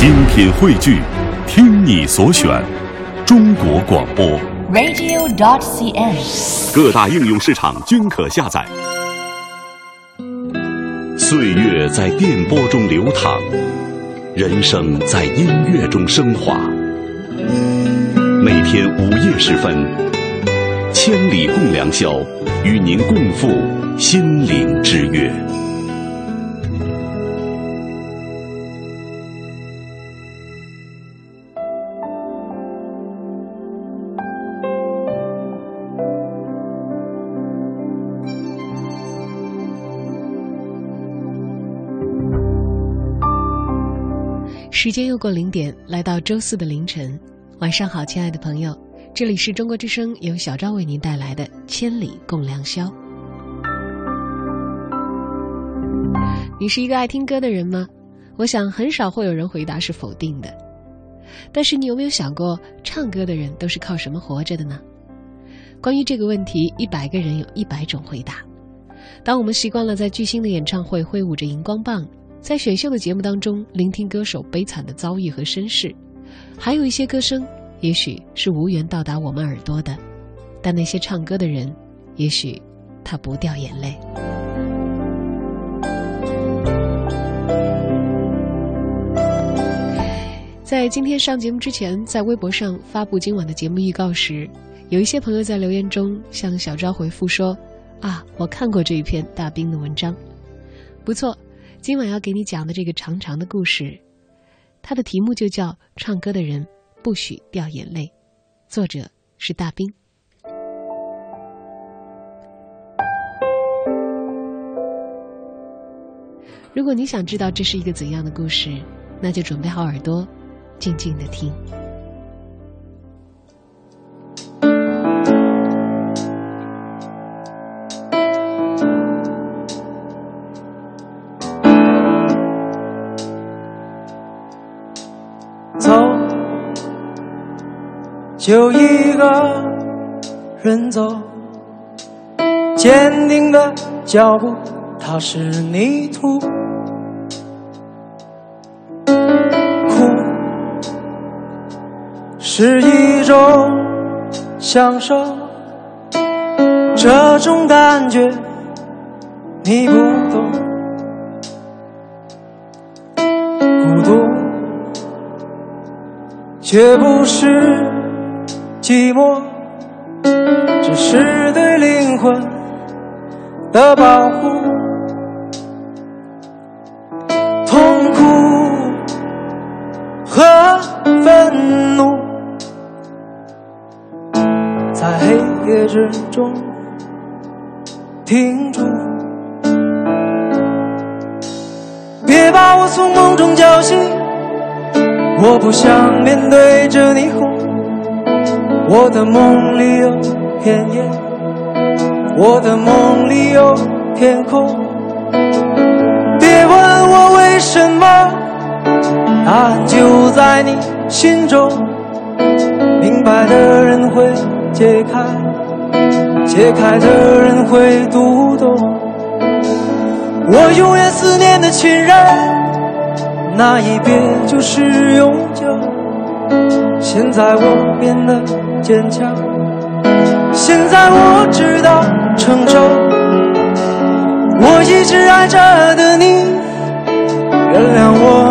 精品汇聚，听你所选，中国广播。radio.dot.cn，。各大应用市场均可下载。岁月在电波中流淌，人生在音乐中升华。每天午夜时分，千里共良宵，与您共赴心灵之约。时间又过零点，来到周四的凌晨，晚上好，亲爱的朋友，这里是中国之声，由小昭为您带来的《千里共良宵》。你是一个爱听歌的人吗？我想很少会有人回答是否定的。但是你有没有想过，唱歌的人都是靠什么活着的呢？关于这个问题，一百个人有一百种回答。当我们习惯了在巨星的演唱会挥舞着荧光棒。在选秀的节目当中，聆听歌手悲惨的遭遇和身世，还有一些歌声，也许是无缘到达我们耳朵的，但那些唱歌的人，也许他不掉眼泪。在今天上节目之前，在微博上发布今晚的节目预告时，有一些朋友在留言中向小昭回复说：“啊，我看过这一篇大兵的文章，不错。”今晚要给你讲的这个长长的故事，它的题目就叫《唱歌的人不许掉眼泪》，作者是大兵。如果你想知道这是一个怎样的故事，那就准备好耳朵，静静的听。就一个人走，坚定的脚步，踏实泥土。哭是一种享受，这种感觉你不懂，孤独。却不是寂寞，只是对灵魂的保护。痛苦和愤怒，在黑夜之中停住。别把我从梦中叫醒。我不想面对着霓虹，我的梦里有片叶，我的梦里有天空。别问我为什么，答案就在你心中。明白的人会解开，解开的人会读懂。我永远思念的亲人。那一别就是永久。现在我变得坚强，现在我知道承受。我一直爱着的你，原谅我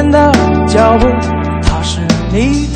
稳健的脚步，它是你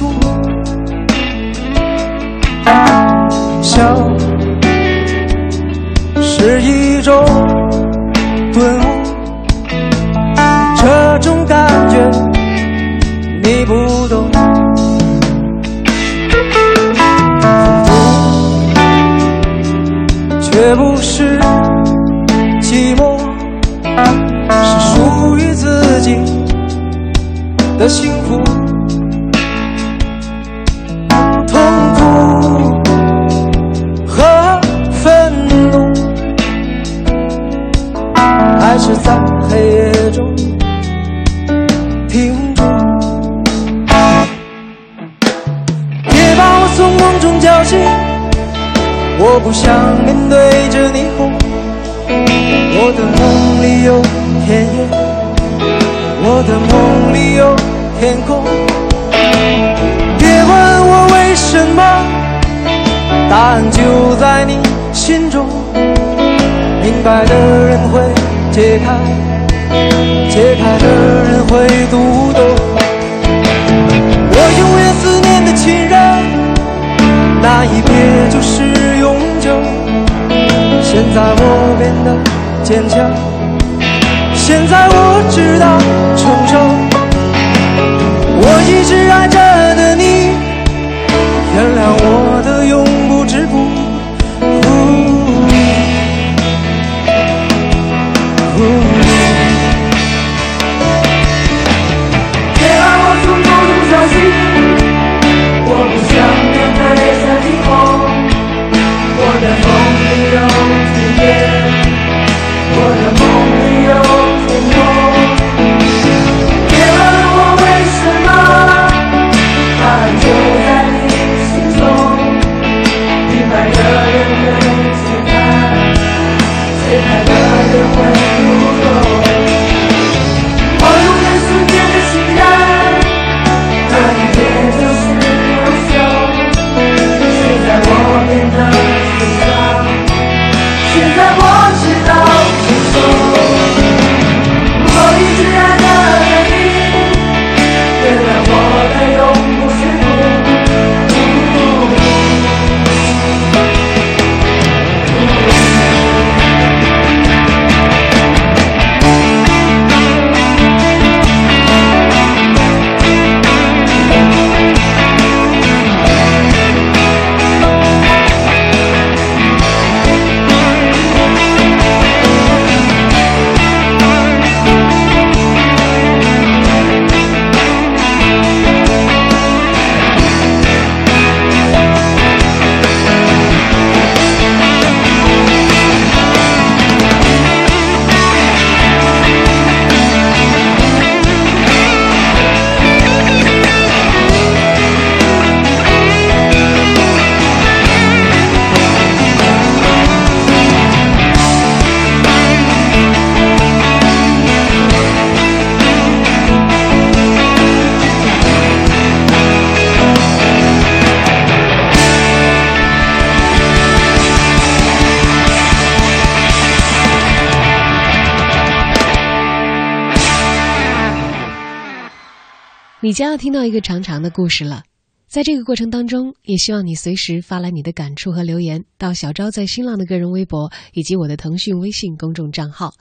将要听到一个长长的故事了，在这个过程当中，也希望你随时发来你的感触和留言到小昭在新浪的个人微博以及我的腾讯微信公众账号，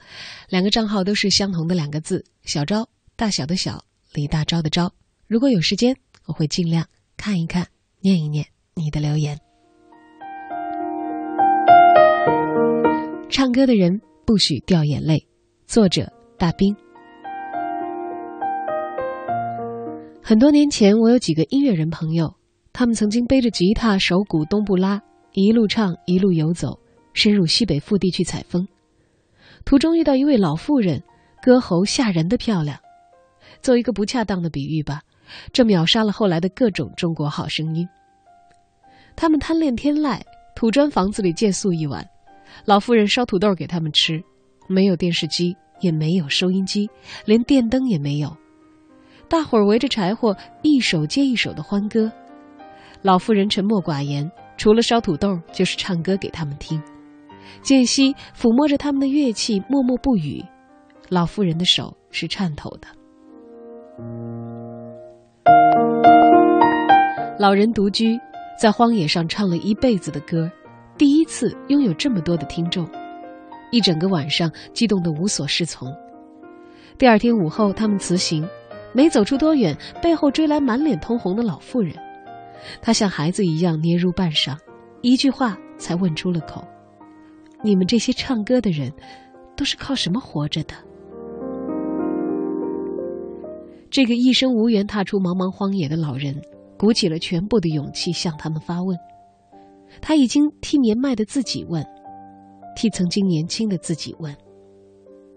两个账号都是相同的两个字“小昭”，大小的小，李大钊的钊。如果有时间，我会尽量看一看、念一念你的留言。唱歌的人不许掉眼泪，作者大兵。很多年前，我有几个音乐人朋友，他们曾经背着吉他、手鼓、东布拉，一路唱一路游走，深入西北腹地去采风。途中遇到一位老妇人，歌喉吓人的漂亮。做一个不恰当的比喻吧，这秒杀了后来的各种中国好声音。他们贪恋天籁，土砖房子里借宿一晚，老妇人烧土豆给他们吃，没有电视机，也没有收音机，连电灯也没有。大伙儿围着柴火，一首接一首的欢歌。老妇人沉默寡言，除了烧土豆，就是唱歌给他们听。间隙抚摸着他们的乐器，默默不语。老妇人的手是颤抖的。老人独居，在荒野上唱了一辈子的歌，第一次拥有这么多的听众，一整个晚上激动得无所适从。第二天午后，他们辞行。没走出多远，背后追来满脸通红的老妇人。她像孩子一样捏入半晌，一句话才问出了口：“你们这些唱歌的人，都是靠什么活着的？”这个一生无缘踏出茫茫荒野的老人，鼓起了全部的勇气向他们发问。他已经替年迈的自己问，替曾经年轻的自己问。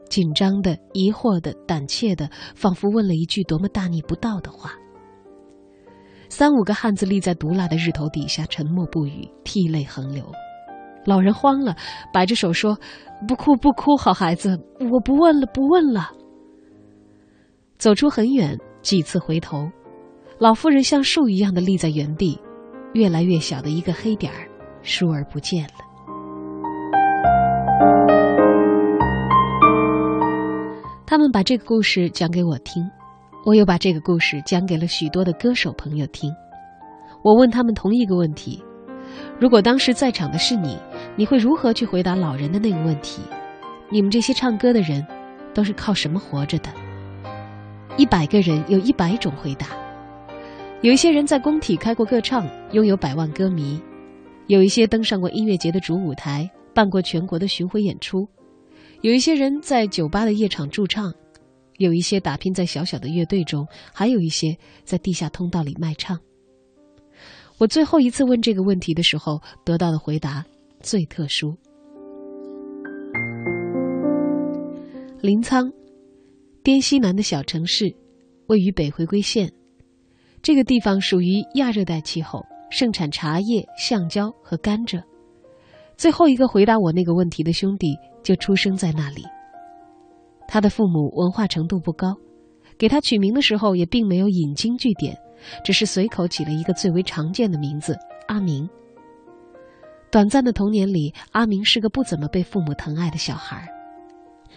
紧张的、疑惑的、胆怯的，仿佛问了一句多么大逆不道的话。三五个汉子立在毒辣的日头底下，沉默不语，涕泪横流。老人慌了，摆着手说：“不哭不哭，好孩子，我不问了，不问了。”走出很远，几次回头，老妇人像树一样的立在原地，越来越小的一个黑点儿，疏而不见了。他们把这个故事讲给我听，我又把这个故事讲给了许多的歌手朋友听。我问他们同一个问题：如果当时在场的是你，你会如何去回答老人的那个问题？你们这些唱歌的人，都是靠什么活着的？一百个人有一百种回答。有一些人在工体开过歌唱，拥有百万歌迷；有一些登上过音乐节的主舞台，办过全国的巡回演出。有一些人在酒吧的夜场驻唱，有一些打拼在小小的乐队中，还有一些在地下通道里卖唱。我最后一次问这个问题的时候，得到的回答最特殊。临沧，滇西南的小城市，位于北回归线。这个地方属于亚热带气候，盛产茶叶、橡胶和甘蔗。最后一个回答我那个问题的兄弟。就出生在那里。他的父母文化程度不高，给他取名的时候也并没有引经据典，只是随口起了一个最为常见的名字阿明。短暂的童年里，阿明是个不怎么被父母疼爱的小孩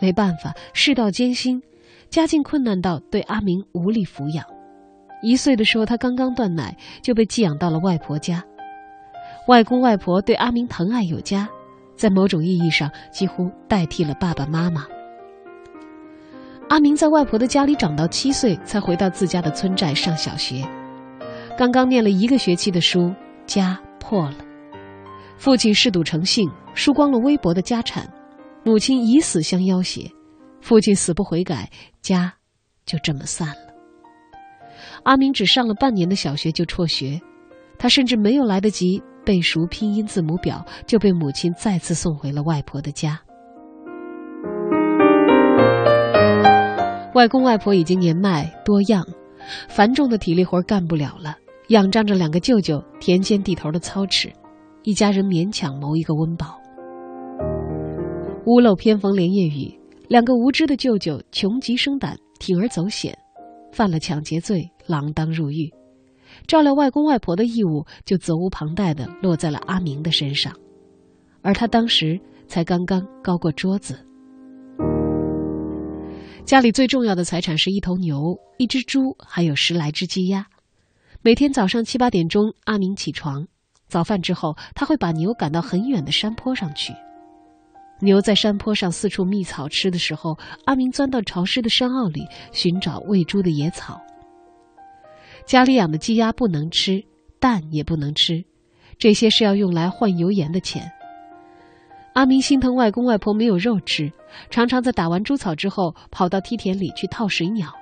没办法，世道艰辛，家境困难到对阿明无力抚养。一岁的时候，他刚刚断奶，就被寄养到了外婆家。外公外婆对阿明疼爱有加。在某种意义上，几乎代替了爸爸妈妈。阿明在外婆的家里长到七岁，才回到自家的村寨上小学。刚刚念了一个学期的书，家破了。父亲嗜赌成性，输光了微薄的家产；母亲以死相要挟，父亲死不悔改，家就这么散了。阿明只上了半年的小学就辍学，他甚至没有来得及。背熟拼音字母表，就被母亲再次送回了外婆的家。外公外婆已经年迈多样，繁重的体力活干不了了，仰仗着两个舅舅田间地头的操持，一家人勉强谋一个温饱。屋漏偏逢连夜雨，两个无知的舅舅穷极生胆，铤而走险，犯了抢劫罪，锒铛入狱。照料外公外婆的义务就责无旁贷的落在了阿明的身上，而他当时才刚刚高过桌子。家里最重要的财产是一头牛、一只猪，还有十来只鸡鸭。每天早上七八点钟，阿明起床，早饭之后，他会把牛赶到很远的山坡上去。牛在山坡上四处觅草吃的时候，阿明钻到潮湿的山坳里寻找喂猪的野草。家里养的鸡鸭不能吃，蛋也不能吃，这些是要用来换油盐的钱。阿明心疼外公外婆没有肉吃，常常在打完猪草之后，跑到梯田里去套水鸟。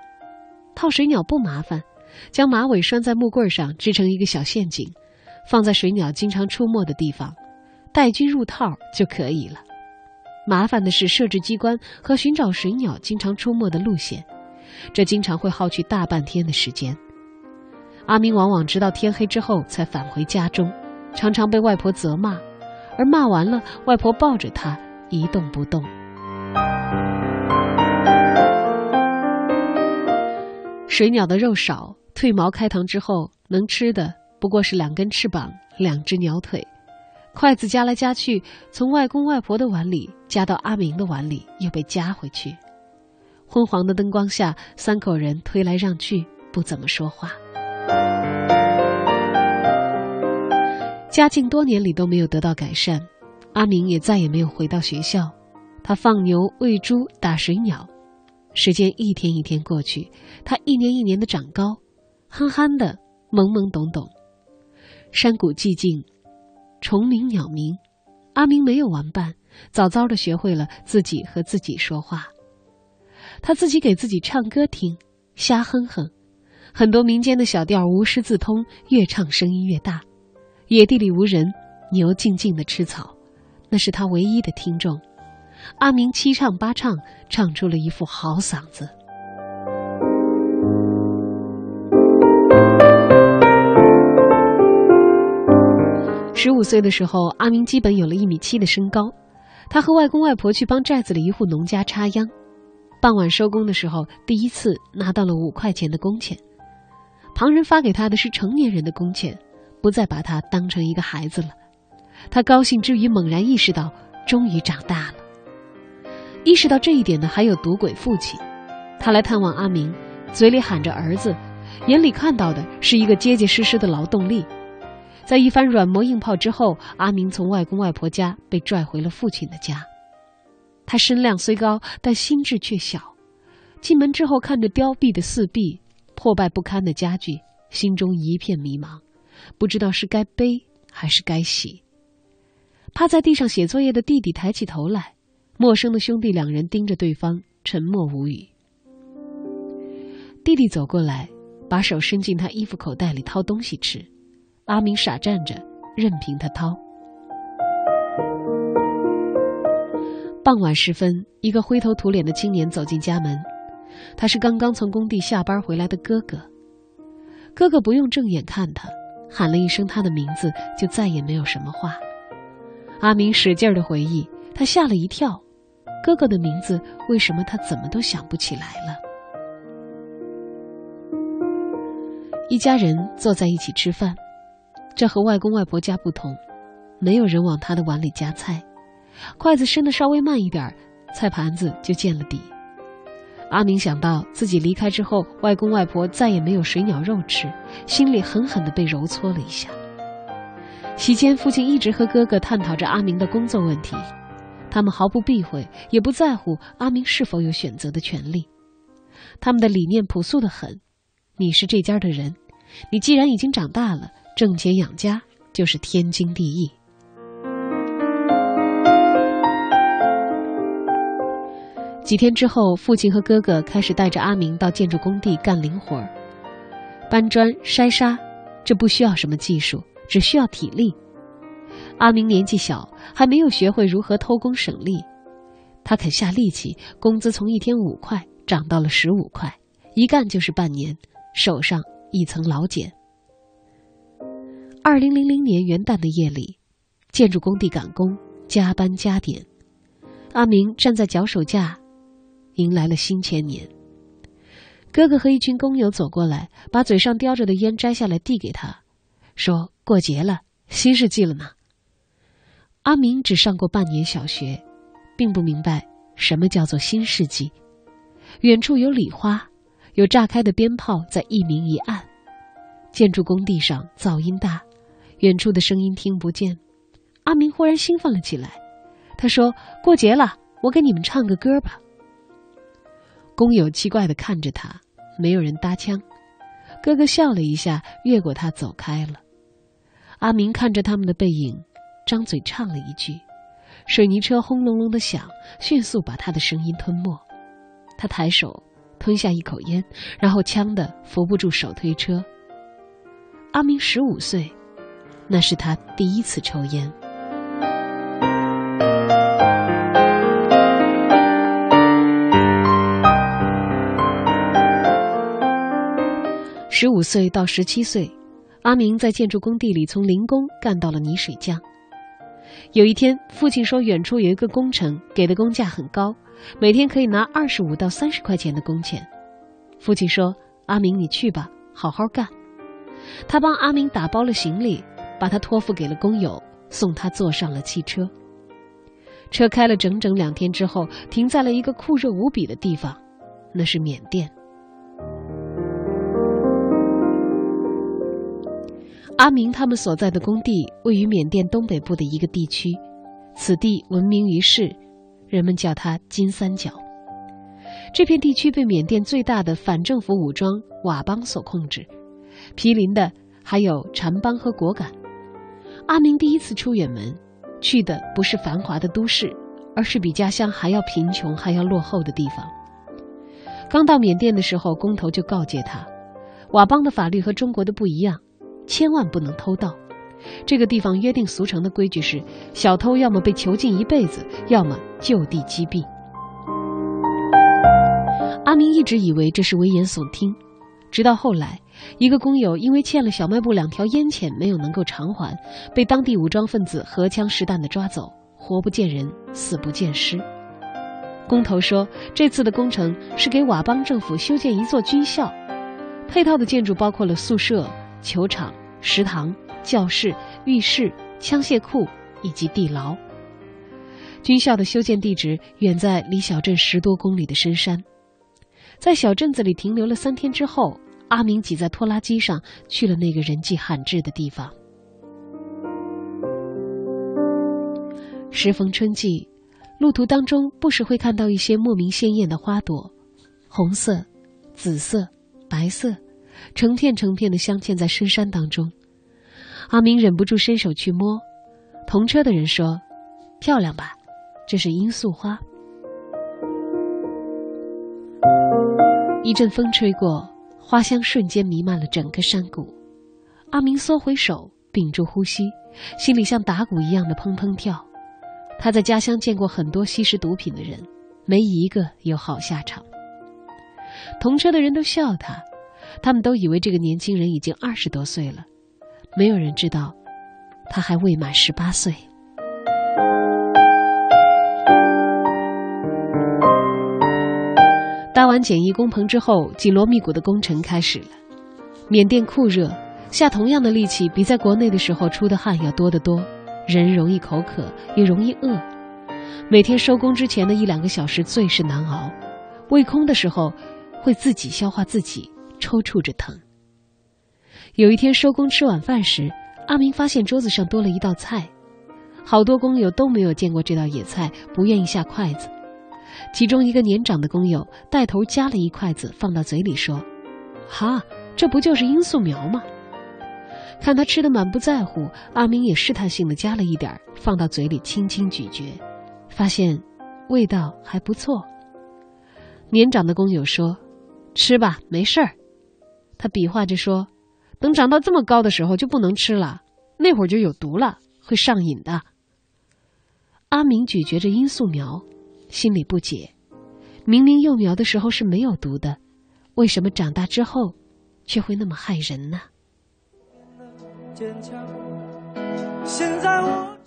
套水鸟不麻烦，将马尾拴在木棍上，织成一个小陷阱，放在水鸟经常出没的地方，带菌入套就可以了。麻烦的是设置机关和寻找水鸟经常出没的路线，这经常会耗去大半天的时间。阿明往往直到天黑之后才返回家中，常常被外婆责骂，而骂完了，外婆抱着他一动不动。水鸟的肉少，褪毛开膛之后，能吃的不过是两根翅膀、两只鸟腿，筷子夹来夹去，从外公外婆的碗里夹到阿明的碗里，又被夹回去。昏黄的灯光下，三口人推来让去，不怎么说话。家境多年里都没有得到改善，阿明也再也没有回到学校。他放牛、喂猪、打水鸟，时间一天一天过去，他一年一年的长高，憨憨的、懵懵懂懂。山谷寂静，虫鸣鸟鸣，阿明没有玩伴，早早的学会了自己和自己说话。他自己给自己唱歌听，瞎哼哼。很多民间的小调无师自通，越唱声音越大。野地里无人，牛静静的吃草，那是他唯一的听众。阿明七唱八唱，唱出了一副好嗓子。十五岁的时候，阿明基本有了一米七的身高。他和外公外婆去帮寨子里一户农家插秧，傍晚收工的时候，第一次拿到了五块钱的工钱。旁人发给他的是成年人的工钱，不再把他当成一个孩子了。他高兴之余，猛然意识到，终于长大了。意识到这一点的还有赌鬼父亲，他来探望阿明，嘴里喊着儿子，眼里看到的是一个结结实实的劳动力。在一番软磨硬泡之后，阿明从外公外婆家被拽回了父亲的家。他身量虽高，但心智却小。进门之后，看着凋敝的四壁、破败不堪的家具，心中一片迷茫，不知道是该悲还是该喜。趴在地上写作业的弟弟抬起头来，陌生的兄弟两人盯着对方，沉默无语。弟弟走过来，把手伸进他衣服口袋里掏东西吃。阿明傻站着，任凭他掏。傍晚时分，一个灰头土脸的青年走进家门，他是刚刚从工地下班回来的哥哥。哥哥不用正眼看他，喊了一声他的名字，就再也没有什么话。阿明使劲的回忆，他吓了一跳，哥哥的名字为什么他怎么都想不起来了？一家人坐在一起吃饭。这和外公外婆家不同，没有人往他的碗里夹菜，筷子伸的稍微慢一点，菜盘子就见了底。阿明想到自己离开之后，外公外婆再也没有水鸟肉吃，心里狠狠地被揉搓了一下。席间，父亲一直和哥哥探讨着阿明的工作问题，他们毫不避讳，也不在乎阿明是否有选择的权利。他们的理念朴素的很：你是这家的人，你既然已经长大了。挣钱养家就是天经地义。几天之后，父亲和哥哥开始带着阿明到建筑工地干零活儿，搬砖、筛沙，这不需要什么技术，只需要体力。阿明年纪小，还没有学会如何偷工省力，他肯下力气，工资从一天五块涨到了十五块，一干就是半年，手上一层老茧。二零零零年元旦的夜里，建筑工地赶工，加班加点。阿明站在脚手架，迎来了新千年。哥哥和一群工友走过来，把嘴上叼着的烟摘下来递给他，说：“过节了，新世纪了呢。”阿明只上过半年小学，并不明白什么叫做新世纪。远处有礼花，有炸开的鞭炮在一明一暗。建筑工地上噪音大。远处的声音听不见，阿明忽然兴奋了起来。他说：“过节了，我给你们唱个歌吧。”工友奇怪的看着他，没有人搭腔。哥哥笑了一下，越过他走开了。阿明看着他们的背影，张嘴唱了一句。水泥车轰隆隆的响，迅速把他的声音吞没。他抬手吞下一口烟，然后呛得扶不住手推车。阿明十五岁。那是他第一次抽烟。十五岁到十七岁，阿明在建筑工地里从零工干到了泥水匠。有一天，父亲说远处有一个工程，给的工价很高，每天可以拿二十五到三十块钱的工钱。父亲说：“阿明，你去吧，好好干。”他帮阿明打包了行李。把他托付给了工友，送他坐上了汽车。车开了整整两天之后，停在了一个酷热无比的地方，那是缅甸。阿明他们所在的工地位于缅甸东北部的一个地区，此地闻名于世，人们叫它金三角。这片地区被缅甸最大的反政府武装佤邦所控制，毗邻的还有禅邦和果敢。阿明第一次出远门，去的不是繁华的都市，而是比家乡还要贫穷、还要落后的地方。刚到缅甸的时候，工头就告诫他，佤邦的法律和中国的不一样，千万不能偷盗。这个地方约定俗成的规矩是，小偷要么被囚禁一辈子，要么就地击毙。阿明一直以为这是危言耸听，直到后来一个工友因为欠了小卖部两条烟钱没有能够偿还，被当地武装分子荷枪实弹的抓走，活不见人，死不见尸。工头说，这次的工程是给佤邦政府修建一座军校，配套的建筑包括了宿舍、球场、食堂、教室、浴室、枪械库以及地牢。军校的修建地址远在离小镇十多公里的深山，在小镇子里停留了三天之后。阿明挤在拖拉机上去了那个人迹罕至的地方。时逢春季，路途当中不时会看到一些莫名鲜艳的花朵，红色、紫色、白色，成片成片的镶嵌在深山当中。阿明忍不住伸手去摸，同车的人说：“漂亮吧？这是罂粟花。”一阵风吹过。花香瞬间弥漫了整个山谷，阿明缩回手，屏住呼吸，心里像打鼓一样的砰砰跳。他在家乡见过很多吸食毒品的人，没一个有好下场。同车的人都笑他，他们都以为这个年轻人已经二十多岁了，没有人知道，他还未满十八岁。搭完简易工棚之后，紧锣密鼓的工程开始了。缅甸酷热，下同样的力气比在国内的时候出的汗要多得多，人容易口渴，也容易饿。每天收工之前的一两个小时最是难熬，胃空的时候会自己消化自己，抽搐着疼。有一天收工吃晚饭时，阿明发现桌子上多了一道菜，好多工友都没有见过这道野菜，不愿意下筷子。其中一个年长的工友带头夹了一筷子放到嘴里，说：“哈，这不就是罂粟苗吗？”看他吃的满不在乎，阿明也试探性的夹了一点放到嘴里轻轻咀嚼，发现味道还不错。年长的工友说：“吃吧，没事儿。”他比划着说：“等长到这么高的时候就不能吃了，那会儿就有毒了，会上瘾的。”阿明咀嚼着罂粟苗。心里不解，明明幼苗的时候是没有毒的，为什么长大之后，却会那么害人呢？现在我。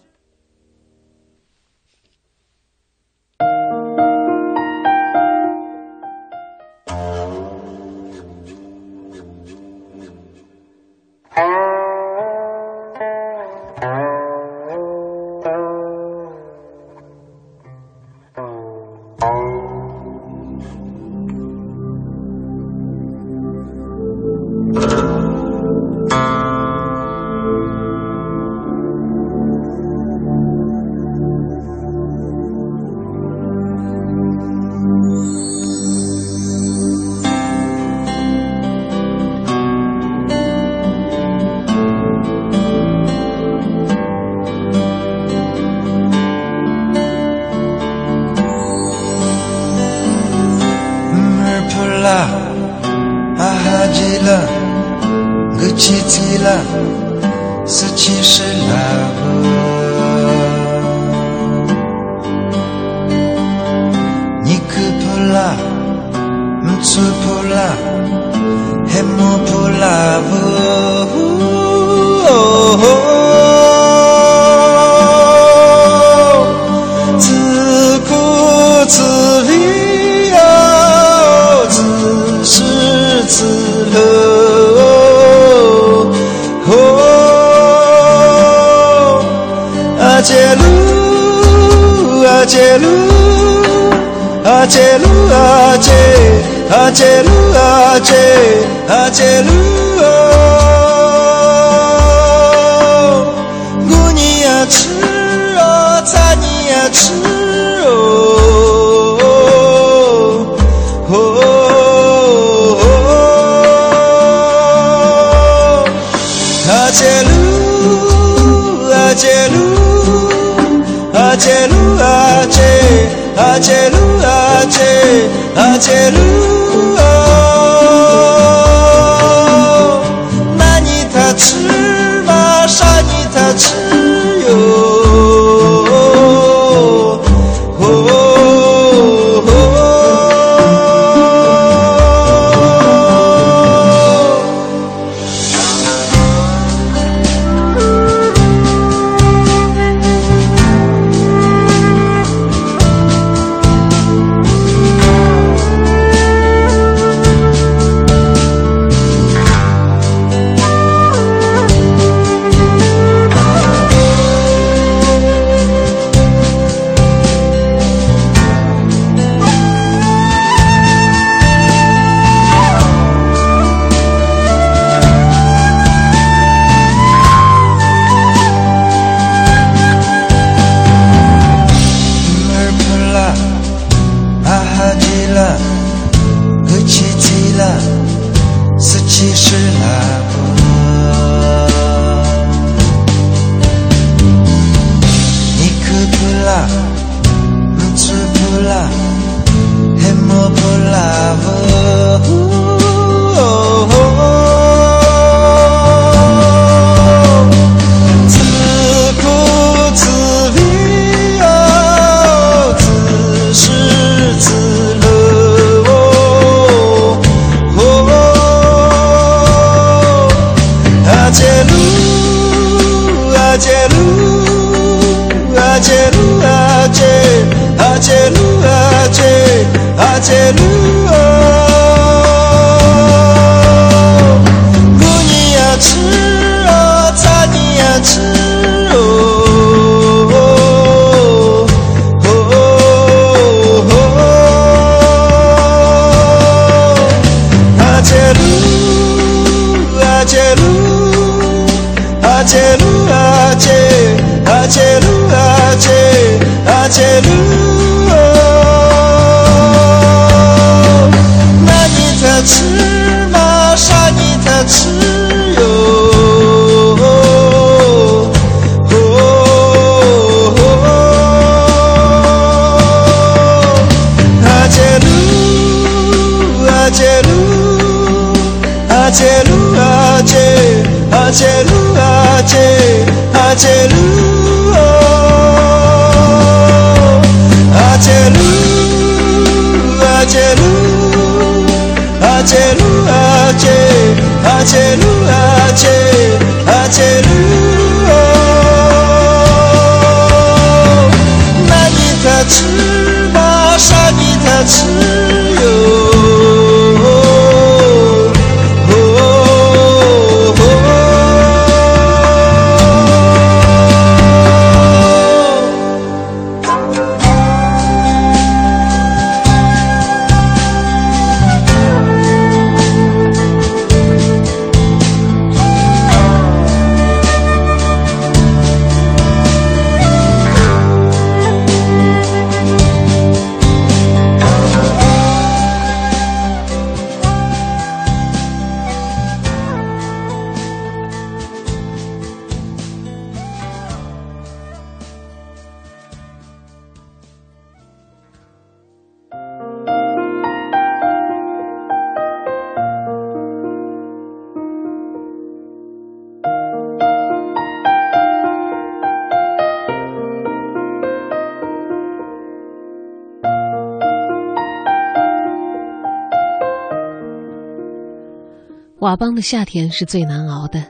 夏天是最难熬的，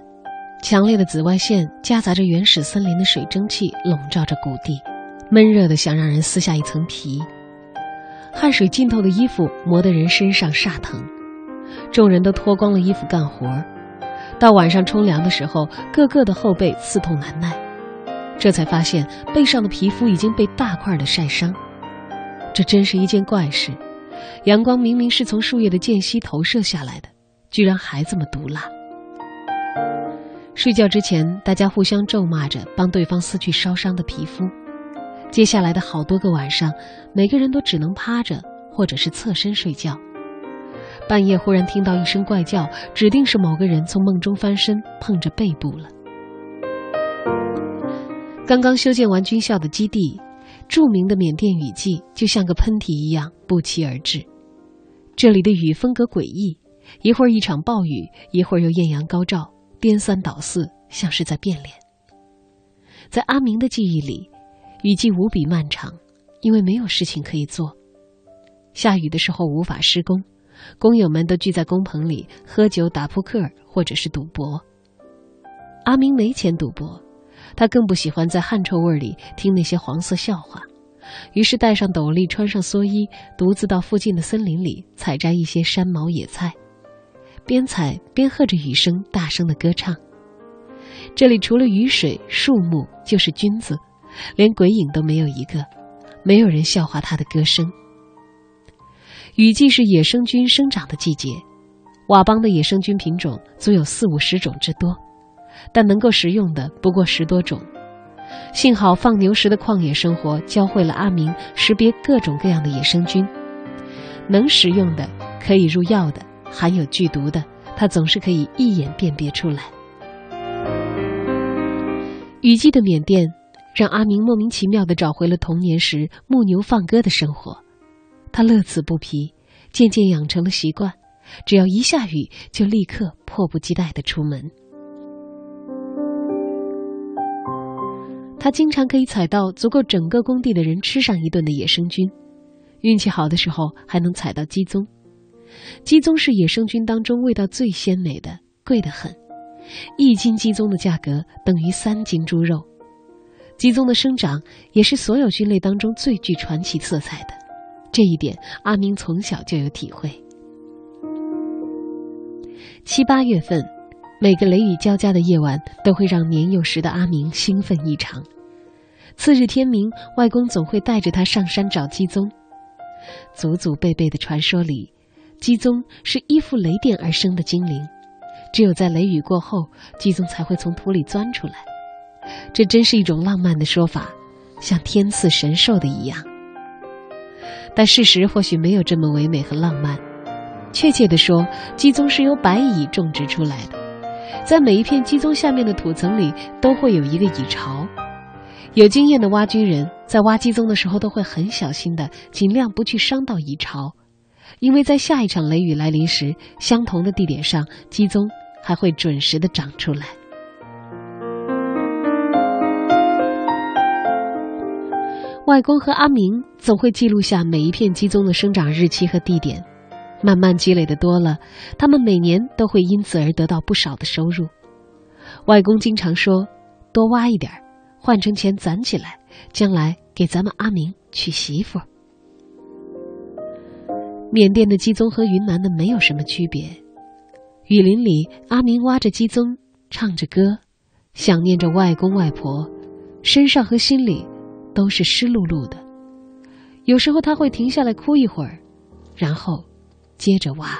强烈的紫外线夹杂着原始森林的水蒸气笼罩着谷地，闷热的想让人撕下一层皮。汗水浸透的衣服磨得人身上煞疼，众人都脱光了衣服干活到晚上冲凉的时候，个个的后背刺痛难耐，这才发现背上的皮肤已经被大块的晒伤。这真是一件怪事，阳光明明是从树叶的间隙投射下来的。居然还这么毒！睡觉之前，大家互相咒骂着，帮对方撕去烧伤的皮肤。接下来的好多个晚上，每个人都只能趴着或者是侧身睡觉。半夜忽然听到一声怪叫，指定是某个人从梦中翻身碰着背部了。刚刚修建完军校的基地，著名的缅甸雨季就像个喷嚏一样不期而至。这里的雨风格诡异。一会儿一场暴雨，一会儿又艳阳高照，颠三倒四，像是在变脸。在阿明的记忆里，雨季无比漫长，因为没有事情可以做。下雨的时候无法施工，工友们都聚在工棚里喝酒、打扑克或者是赌博。阿明没钱赌博，他更不喜欢在汗臭味里听那些黄色笑话，于是戴上斗笠，穿上蓑衣，独自到附近的森林里采摘一些山毛野菜。边采边和着雨声大声的歌唱。这里除了雨水、树木，就是菌子，连鬼影都没有一个，没有人笑话他的歌声。雨季是野生菌生长的季节，佤邦的野生菌品种足有四五十种之多，但能够食用的不过十多种。幸好放牛时的旷野生活教会了阿明识别各种各样的野生菌，能食用的，可以入药的。含有剧毒的，他总是可以一眼辨别出来。雨季的缅甸，让阿明莫名其妙的找回了童年时牧牛放歌的生活。他乐此不疲，渐渐养成了习惯，只要一下雨就立刻迫不及待的出门。他经常可以采到足够整个工地的人吃上一顿的野生菌，运气好的时候还能采到鸡枞。鸡枞是野生菌当中味道最鲜美的，贵得很，一斤鸡枞的价格等于三斤猪肉。鸡枞的生长也是所有菌类当中最具传奇色彩的，这一点阿明从小就有体会。七八月份。每个雷雨交加的夜晚，都会让年幼时的阿明兴奋异常。次日天明，外公总会带着他上山找鸡枞。祖祖辈辈的传说里，鸡枞是依附雷电而生的精灵，只有在雷雨过后，鸡枞才会从土里钻出来。这真是一种浪漫的说法，像天赐神兽的一样。但事实或许没有这么唯美和浪漫。确切地说，鸡枞是由白蚁种植出来的。在每一片鸡枞下面的土层里，都会有一个蚁巢。有经验的挖菌人在挖鸡枞的时候，都会很小心的，尽量不去伤到蚁巢，因为在下一场雷雨来临时，相同的地点上，鸡枞还会准时的长出来。外公和阿明总会记录下每一片鸡枞的生长日期和地点。慢慢积累的多了，他们每年都会因此而得到不少的收入。外公经常说：“多挖一点换成钱攒起来，将来给咱们阿明娶媳妇。”缅甸的鸡枞和云南的没有什么区别。雨林里，阿明挖着鸡枞，唱着歌，想念着外公外婆，身上和心里都是湿漉漉的。有时候他会停下来哭一会儿，然后。接着挖。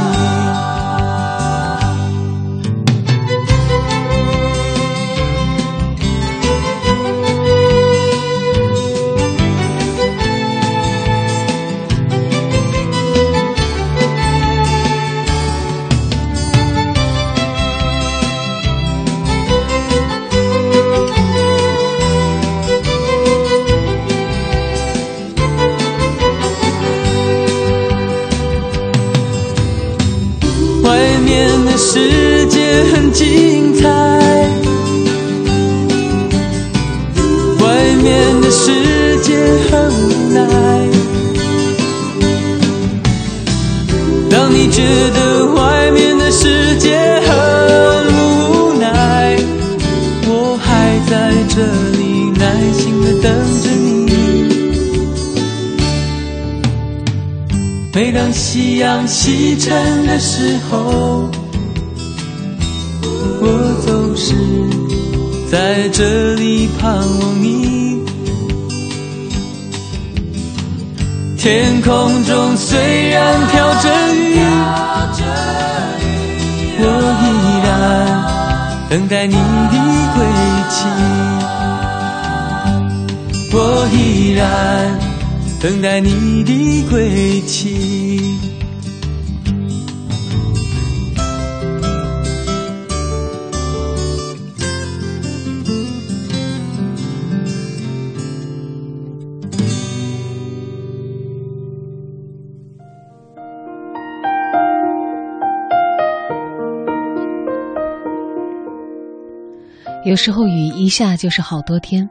下就是好多天，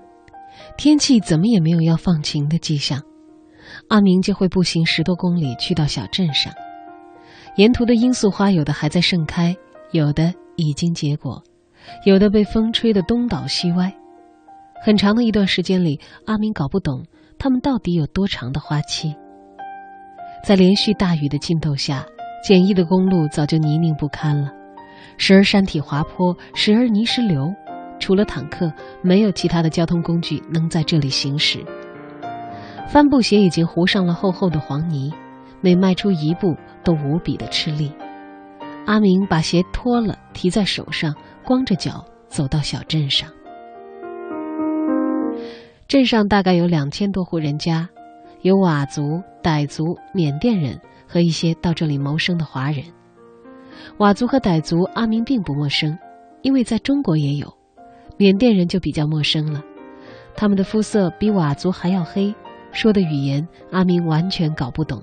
天气怎么也没有要放晴的迹象，阿明就会步行十多公里去到小镇上。沿途的罂粟花有的还在盛开，有的已经结果，有的被风吹得东倒西歪。很长的一段时间里，阿明搞不懂它们到底有多长的花期。在连续大雨的浸透下，简易的公路早就泥泞不堪了，时而山体滑坡，时而泥石流。除了坦克，没有其他的交通工具能在这里行驶。帆布鞋已经糊上了厚厚的黄泥，每迈出一步都无比的吃力。阿明把鞋脱了，提在手上，光着脚走到小镇上。镇上大概有两千多户人家，有佤族、傣族、缅甸人和一些到这里谋生的华人。佤族和傣族，阿明并不陌生，因为在中国也有。缅甸人就比较陌生了，他们的肤色比佤族还要黑，说的语言阿明完全搞不懂。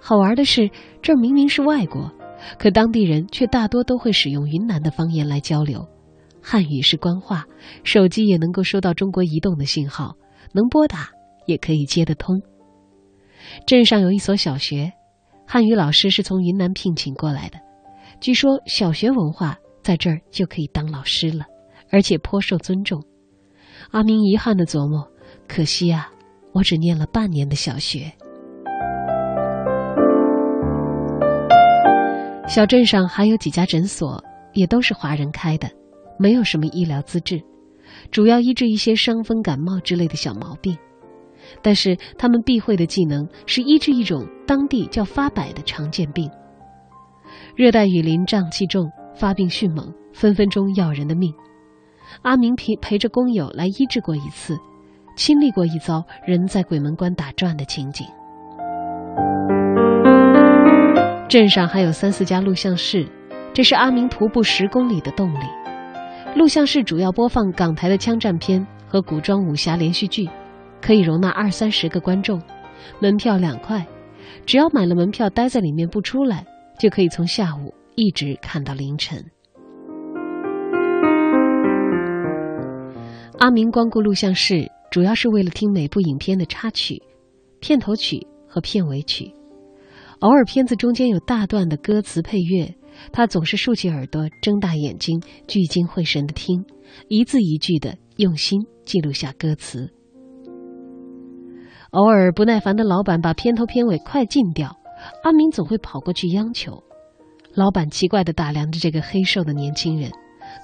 好玩的是，这明明是外国，可当地人却大多都会使用云南的方言来交流。汉语是官话，手机也能够收到中国移动的信号，能拨打，也可以接得通。镇上有一所小学，汉语老师是从云南聘请过来的，据说小学文化在这儿就可以当老师了。而且颇受尊重，阿明遗憾的琢磨：可惜啊，我只念了半年的小学。小镇上还有几家诊所，也都是华人开的，没有什么医疗资质，主要医治一些伤风感冒之类的小毛病。但是他们避讳的技能是医治一种当地叫发柏的常见病。热带雨林瘴气重，发病迅猛，分分钟要人的命。阿明陪陪着工友来医治过一次，亲历过一遭人在鬼门关打转的情景。镇上还有三四家录像室，这是阿明徒步十公里的动力。录像室主要播放港台的枪战片和古装武侠连续剧，可以容纳二三十个观众，门票两块，只要买了门票待在里面不出来，就可以从下午一直看到凌晨。阿明光顾录像室，主要是为了听每部影片的插曲、片头曲和片尾曲。偶尔片子中间有大段的歌词配乐，他总是竖起耳朵，睁大眼睛，聚精会神的听，一字一句的用心记录下歌词。偶尔不耐烦的老板把片头片尾快进掉，阿明总会跑过去央求。老板奇怪的打量着这个黑瘦的年轻人，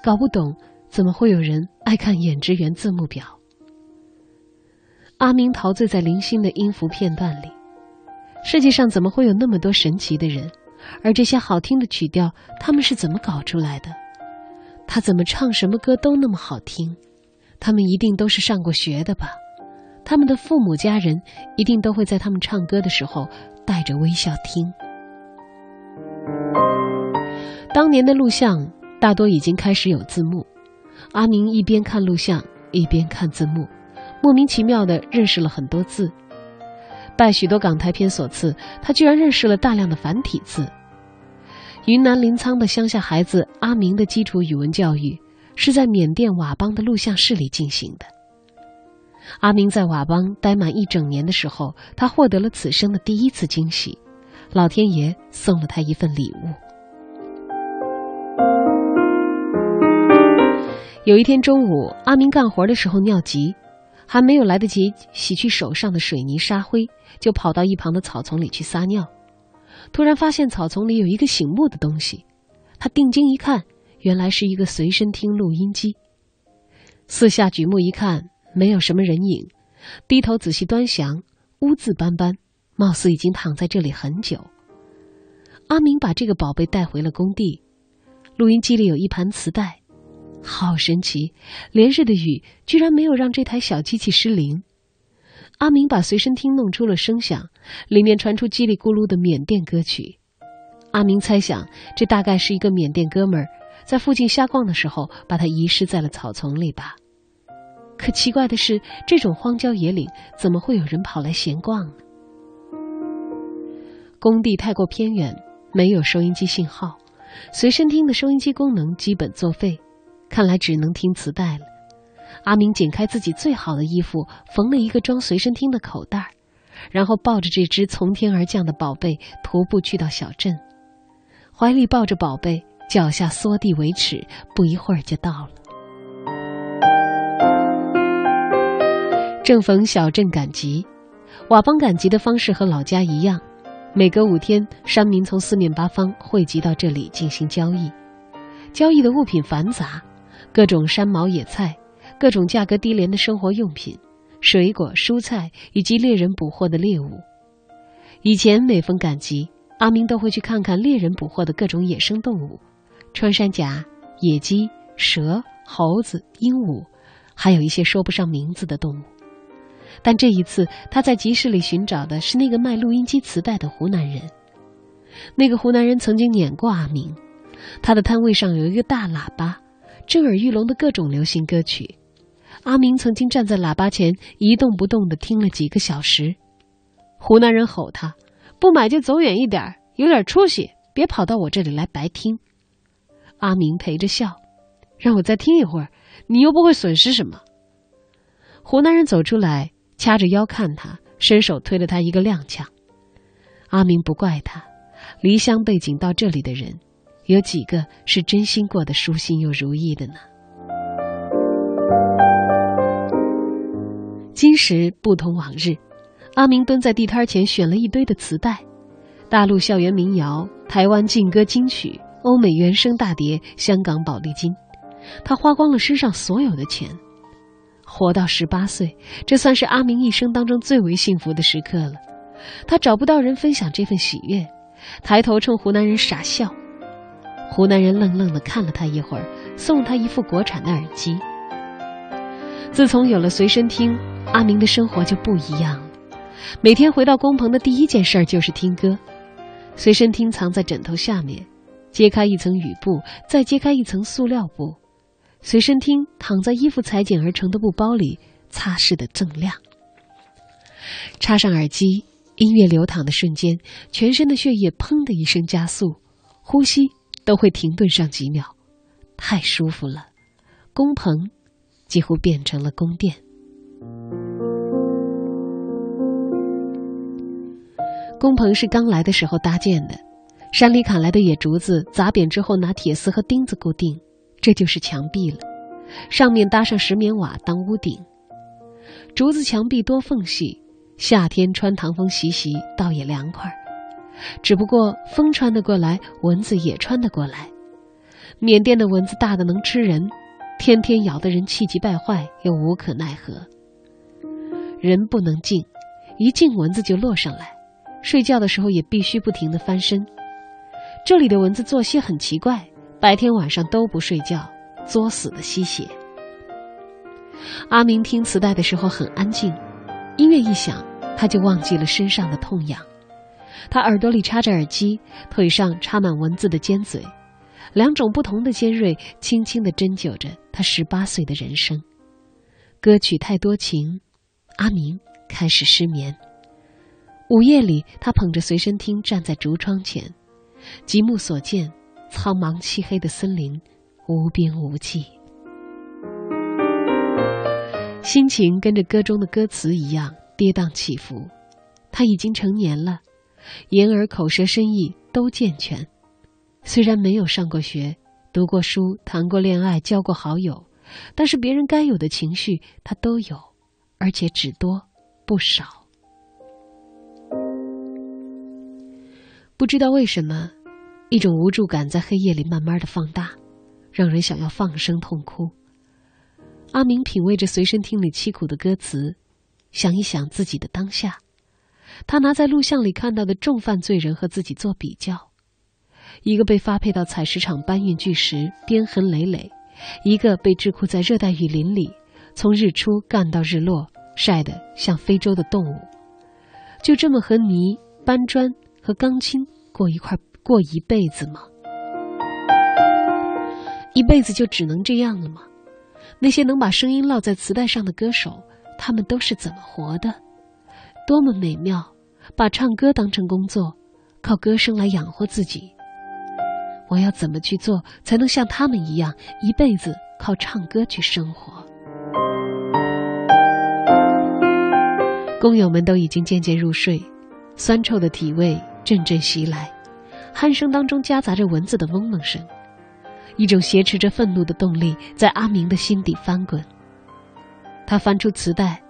搞不懂怎么会有人爱看演职员字幕表。阿明陶醉在零星的音符片段里。世界上怎么会有那么多神奇的人？而这些好听的曲调，他们是怎么搞出来的？他怎么唱什么歌都那么好听？他们一定都是上过学的吧？他们的父母家人一定都会在他们唱歌的时候带着微笑听。当年的录像大多已经开始有字幕，阿明一边看录像一边看字幕，莫名其妙的认识了很多字。拜许多港台片所赐，他居然认识了大量的繁体字。云南临沧的乡下孩子阿明的基础语文教育是在缅甸佤邦的录像室里进行的。阿明在佤邦待满一整年的时候，他获得了此生的第一次惊喜，老天爷送了他一份礼物。有一天中午，阿明干活的时候尿急，还没有来得及洗去手上的水泥沙灰。就跑到一旁的草丛里去撒尿，突然发现草丛里有一个醒目的东西，他定睛一看，原来是一个随身听录音机。四下举目一看，没有什么人影，低头仔细端详，污渍斑斑，貌似已经躺在这里很久。阿明把这个宝贝带回了工地，录音机里有一盘磁带，好神奇，连日的雨居然没有让这台小机器失灵。阿明把随身听弄出了声响，里面传出叽里咕噜的缅甸歌曲。阿明猜想，这大概是一个缅甸哥们儿在附近瞎逛的时候，把它遗失在了草丛里吧。可奇怪的是，这种荒郊野岭怎么会有人跑来闲逛呢？工地太过偏远，没有收音机信号，随身听的收音机功能基本作废，看来只能听磁带了。阿明剪开自己最好的衣服，缝了一个装随身听的口袋然后抱着这只从天而降的宝贝，徒步去到小镇，怀里抱着宝贝，脚下缩地为尺，不一会儿就到了。正逢小镇赶集，佤邦赶集的方式和老家一样，每隔五天，山民从四面八方汇集到这里进行交易，交易的物品繁杂，各种山毛野菜。各种价格低廉的生活用品、水果、蔬菜以及猎人捕获的猎物。以前每逢赶集，阿明都会去看看猎人捕获的各种野生动物：穿山甲、野鸡、蛇、猴子、鹦鹉，还有一些说不上名字的动物。但这一次，他在集市里寻找的是那个卖录音机磁带的湖南人。那个湖南人曾经撵过阿明，他的摊位上有一个大喇叭，震耳欲聋的各种流行歌曲。阿明曾经站在喇叭前一动不动地听了几个小时，湖南人吼他：“不买就走远一点，有点出息，别跑到我这里来白听。”阿明陪着笑：“让我再听一会儿，你又不会损失什么。”湖南人走出来，掐着腰看他，伸手推了他一个踉跄。阿明不怪他，离乡背井到这里的人，有几个是真心过得舒心又如意的呢？今时不同往日，阿明蹲在地摊前选了一堆的磁带，大陆校园民谣、台湾劲歌金曲、欧美原声大碟、香港宝丽金，他花光了身上所有的钱。活到十八岁，这算是阿明一生当中最为幸福的时刻了。他找不到人分享这份喜悦，抬头冲湖南人傻笑。湖南人愣愣地看了他一会儿，送了他一副国产的耳机。自从有了随身听。阿明的生活就不一样了，每天回到工棚的第一件事就是听歌，随身听藏在枕头下面，揭开一层雨布，再揭开一层塑料布，随身听躺在衣服裁剪而成的布包里，擦拭的锃亮。插上耳机，音乐流淌的瞬间，全身的血液砰的一声加速，呼吸都会停顿上几秒太舒服了。工棚几乎变成了宫殿。工棚是刚来的时候搭建的山里砍来的野竹子砸扁之后拿铁丝和钉子固定这就是墙壁了。上面搭上石棉瓦当屋顶。竹子墙壁多缝隙夏天穿堂风习习倒也凉快。儿只不过风穿得过来，蚊子也穿得过来。缅甸的蚊子大的能吃人，天天咬得人气急败坏，又无可奈何。人不能静，一静蚊子就落上来。睡觉的时候也必须不停地翻身。这里的蚊子作息很奇怪，白天晚上都不睡觉，作死的吸血。阿明听磁带的时候很安静，音乐一响，他就忘记了身上的痛痒。他耳朵里插着耳机，腿上插满文字的尖嘴，两种不同的尖锐，轻轻地针灸着他十八岁的人生。歌曲太多情，阿明开始失眠。午夜里，他捧着随身听站在竹窗前，极目所见，苍茫漆黑的森林，无边无际。心情跟着歌中的歌词一样跌宕起伏。他已经成年了。言而口舌身意都健全，虽然没有上过学、读过书、谈过恋爱、交过好友，但是别人该有的情绪他都有，而且只多不少。不知道为什么，一种无助感在黑夜里慢慢的放大，让人想要放声痛哭。阿明品味着随身听里凄苦的歌词，想一想自己的当下。他拿在录像里看到的重犯罪人和自己做比较，一个被发配到采石场搬运巨石，鞭痕累累；一个被桎梏在热带雨林里，从日出干到日落，晒得像非洲的动物。就这么和泥、搬砖和钢筋过一块过一辈子吗？一辈子就只能这样了吗？那些能把声音烙在磁带上的歌手，他们都是怎么活的？多么美妙！把唱歌当成工作，靠歌声来养活自己。我要怎么去做，才能像他们一样，一辈子靠唱歌去生活？工友们都已经渐渐入睡，酸臭的体味阵阵袭来，鼾声当中夹杂着蚊子的嗡嗡声，一种挟持着愤怒的动力在阿明的心底翻滚。他翻出磁带。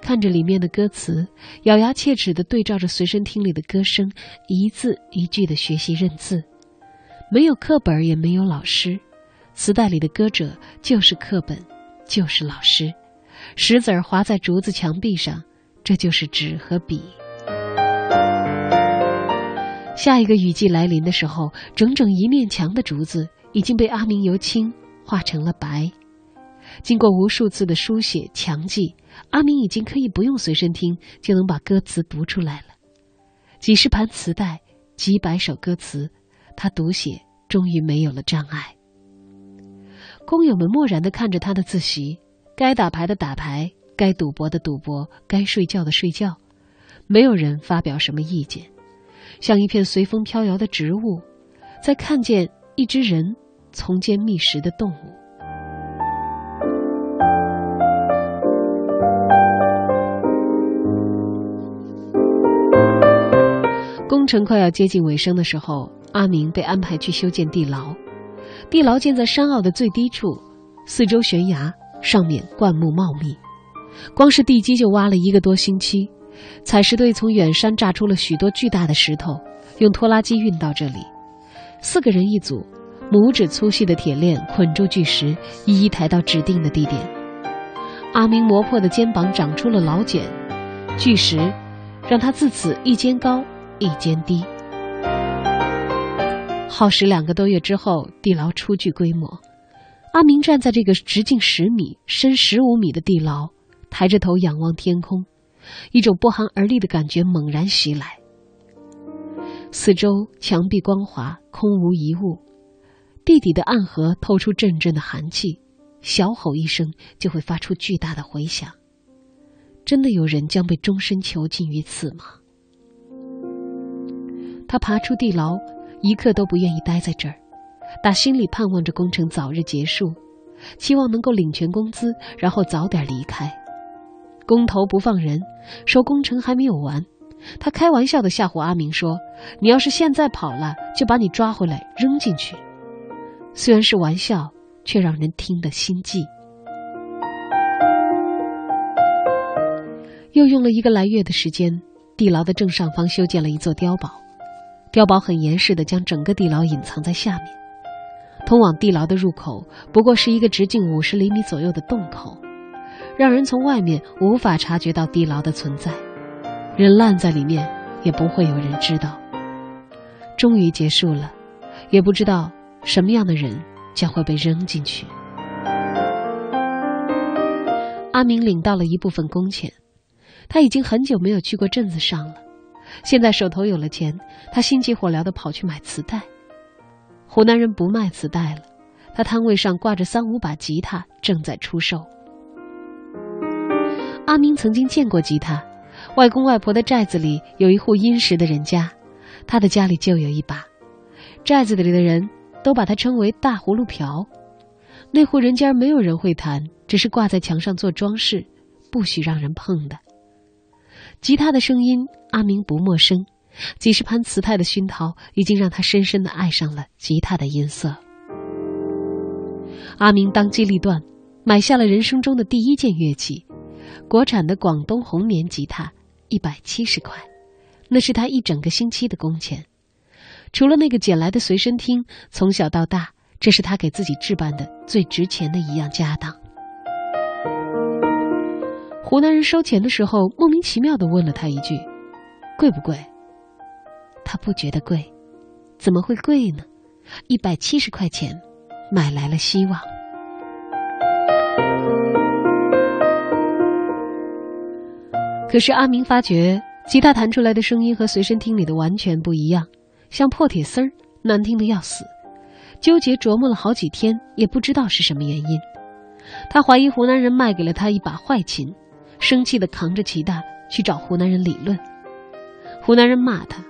看着里面的歌词，咬牙切齿地对照着随身听里的歌声，一字一句地学习认字。没有课本，也没有老师，磁带里的歌者就是课本，就是老师。石子儿划在竹子墙壁上，这就是纸和笔。下一个雨季来临的时候，整整一面墙的竹子已经被阿明由青画成了白。经过无数次的书写强记，阿明已经可以不用随身听就能把歌词读出来了。几十盘磁带，几百首歌词，他读写终于没有了障碍。工友们漠然地看着他的自习，该打牌的打牌，该赌博的赌博，该睡觉的睡觉，没有人发表什么意见，像一片随风飘摇的植物，在看见一只人从间觅食的动物。工程快要接近尾声的时候，阿明被安排去修建地牢。地牢建在山坳的最低处，四周悬崖，上面灌木茂密。光是地基就挖了一个多星期。采石队从远山炸出了许多巨大的石头，用拖拉机运到这里。四个人一组，拇指粗细的铁链捆住巨石，一一抬到指定的地点。阿明磨破的肩膀长出了老茧，巨石让他自此一肩高。一间低，耗时两个多月之后，地牢初具规模。阿明站在这个直径十米、深十五米的地牢，抬着头仰望天空，一种不寒而栗的感觉猛然袭来。四周墙壁光滑，空无一物，地底的暗河透出阵阵的寒气，小吼一声就会发出巨大的回响。真的有人将被终身囚禁于此吗？他爬出地牢，一刻都不愿意待在这儿，打心里盼望着工程早日结束，期望能够领全工资，然后早点离开。工头不放人，说工程还没有完，他开玩笑的吓唬阿明说：“你要是现在跑了，就把你抓回来扔进去。”虽然是玩笑，却让人听得心悸。又用了一个来月的时间，地牢的正上方修建了一座碉堡，碉堡很严实的将整个地牢隐藏在下面。通往地牢的入口不过是一个直径五十厘米左右的洞口，让人从外面无法察觉到地牢的存在。人烂在里面，也不会有人知道。终于结束了，也不知道什么样的人将会被扔进去。阿明领到了一部分工钱，他已经很久没有去过镇子上了。现在手头有了钱，他心急火燎地跑去买磁带。湖南人不卖磁带了，他摊位上挂着三五把吉他，正在出售。阿明曾经见过吉他。外公外婆的寨子里有一户殷实的人家，他的家里就有一把。寨子里的人都把它称为“大葫芦瓢”。那户人家没有人会弹，只是挂在墙上做装饰，不许让人碰的。吉他的声音，阿明不陌生。几十盘磁带的熏陶，已经让他深深的爱上了吉他的音色。阿明当机立断，买下了人生中的第一件乐器。国产的广东红棉吉他，一百七十块，那是他一整个星期的工钱。除了那个捡来的随身听，从小到大，这是他给自己置办的最值钱的一样家当。湖南人收钱的时候，莫名其妙的问了他一句：“贵不贵？”他不觉得贵，怎么会贵呢？一百七十块钱，买来了希望。可是阿明发觉，吉他弹出来的声音和随身听里的完全不一样，像破铁丝儿，难听的要死。纠结琢磨了好几天，也不知道是什么原因。他怀疑湖南人卖给了他一把坏琴，生气的扛着吉他去找湖南人理论。湖南人骂他：“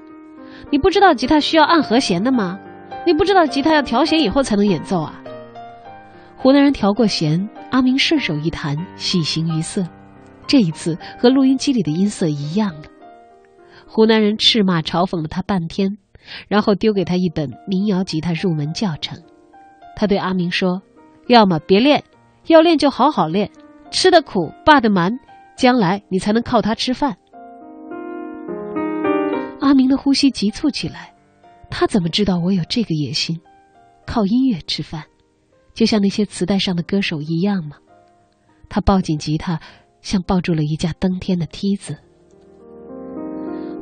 你不知道吉他需要按和弦的吗？你不知道吉他要调弦以后才能演奏啊？”湖南人调过弦，阿明顺手一弹，喜形于色。这一次和录音机里的音色一样了。湖南人斥骂嘲讽了他半天，然后丢给他一本民谣吉他入门教程。他对阿明说：“要么别练，要练就好好练，吃的苦，霸的蛮，将来你才能靠它吃饭。”阿明的呼吸急促起来。他怎么知道我有这个野心，靠音乐吃饭，就像那些磁带上的歌手一样吗？他抱紧吉他。像抱住了一架登天的梯子。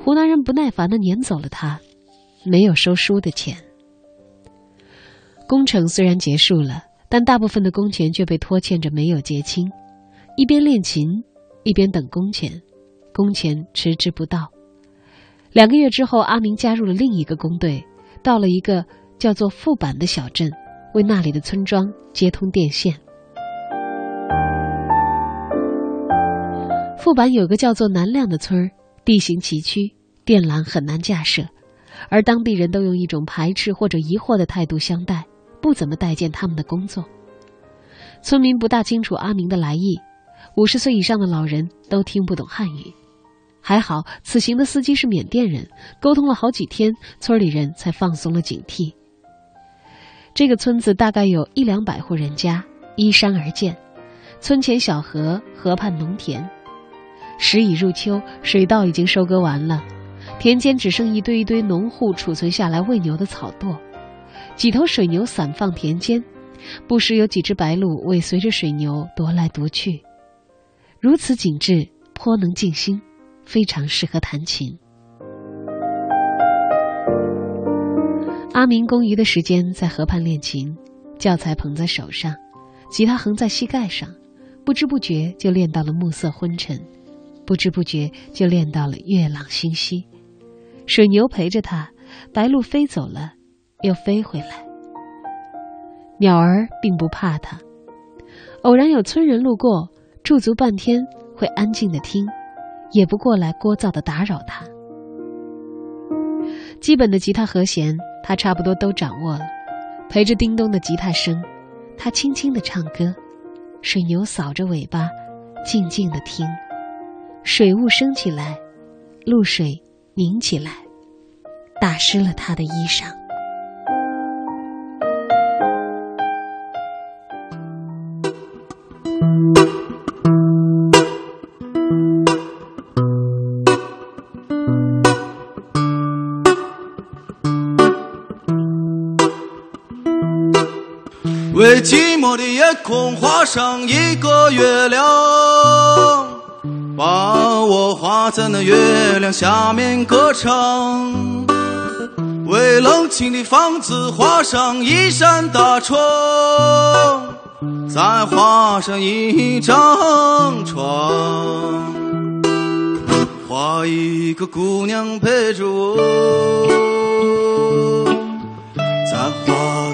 湖南人不耐烦的撵走了他，没有收书的钱。工程虽然结束了，但大部分的工钱却被拖欠着没有结清。一边练琴，一边等工钱，工钱迟迟不到。两个月之后，阿明加入了另一个工队，到了一个叫做富板的小镇，为那里的村庄接通电线。富板有个叫做南亮的村儿，地形崎岖，电缆很难架设，而当地人都用一种排斥或者疑惑的态度相待，不怎么待见他们的工作。村民不大清楚阿明的来意，五十岁以上的老人都听不懂汉语。还好此行的司机是缅甸人，沟通了好几天，村里人才放松了警惕。这个村子大概有一两百户人家，依山而建，村前小河，河畔农田。时已入秋，水稻已经收割完了，田间只剩一堆一堆农户储存下来喂牛的草垛，几头水牛散放田间，不时有几只白鹭尾随着水牛踱来踱去。如此景致，颇能静心，非常适合弹琴。阿明工余的时间在河畔练琴，教材捧在手上，吉他横在膝盖上，不知不觉就练到了暮色昏沉。不知不觉就练到了月朗星稀，水牛陪着他，白鹭飞走了，又飞回来。鸟儿并不怕他，偶然有村人路过，驻足半天，会安静的听，也不过来聒噪的打扰他。基本的吉他和弦，他差不多都掌握了，陪着叮咚的吉他声，他轻轻的唱歌，水牛扫着尾巴，静静的听。水雾升起来，露水凝起来，打湿了他的衣裳。的夜空画上一个月亮，把我画在那月亮下面歌唱。为冷清的房子画上一扇大窗，再画上一张床，画一个姑娘陪着我，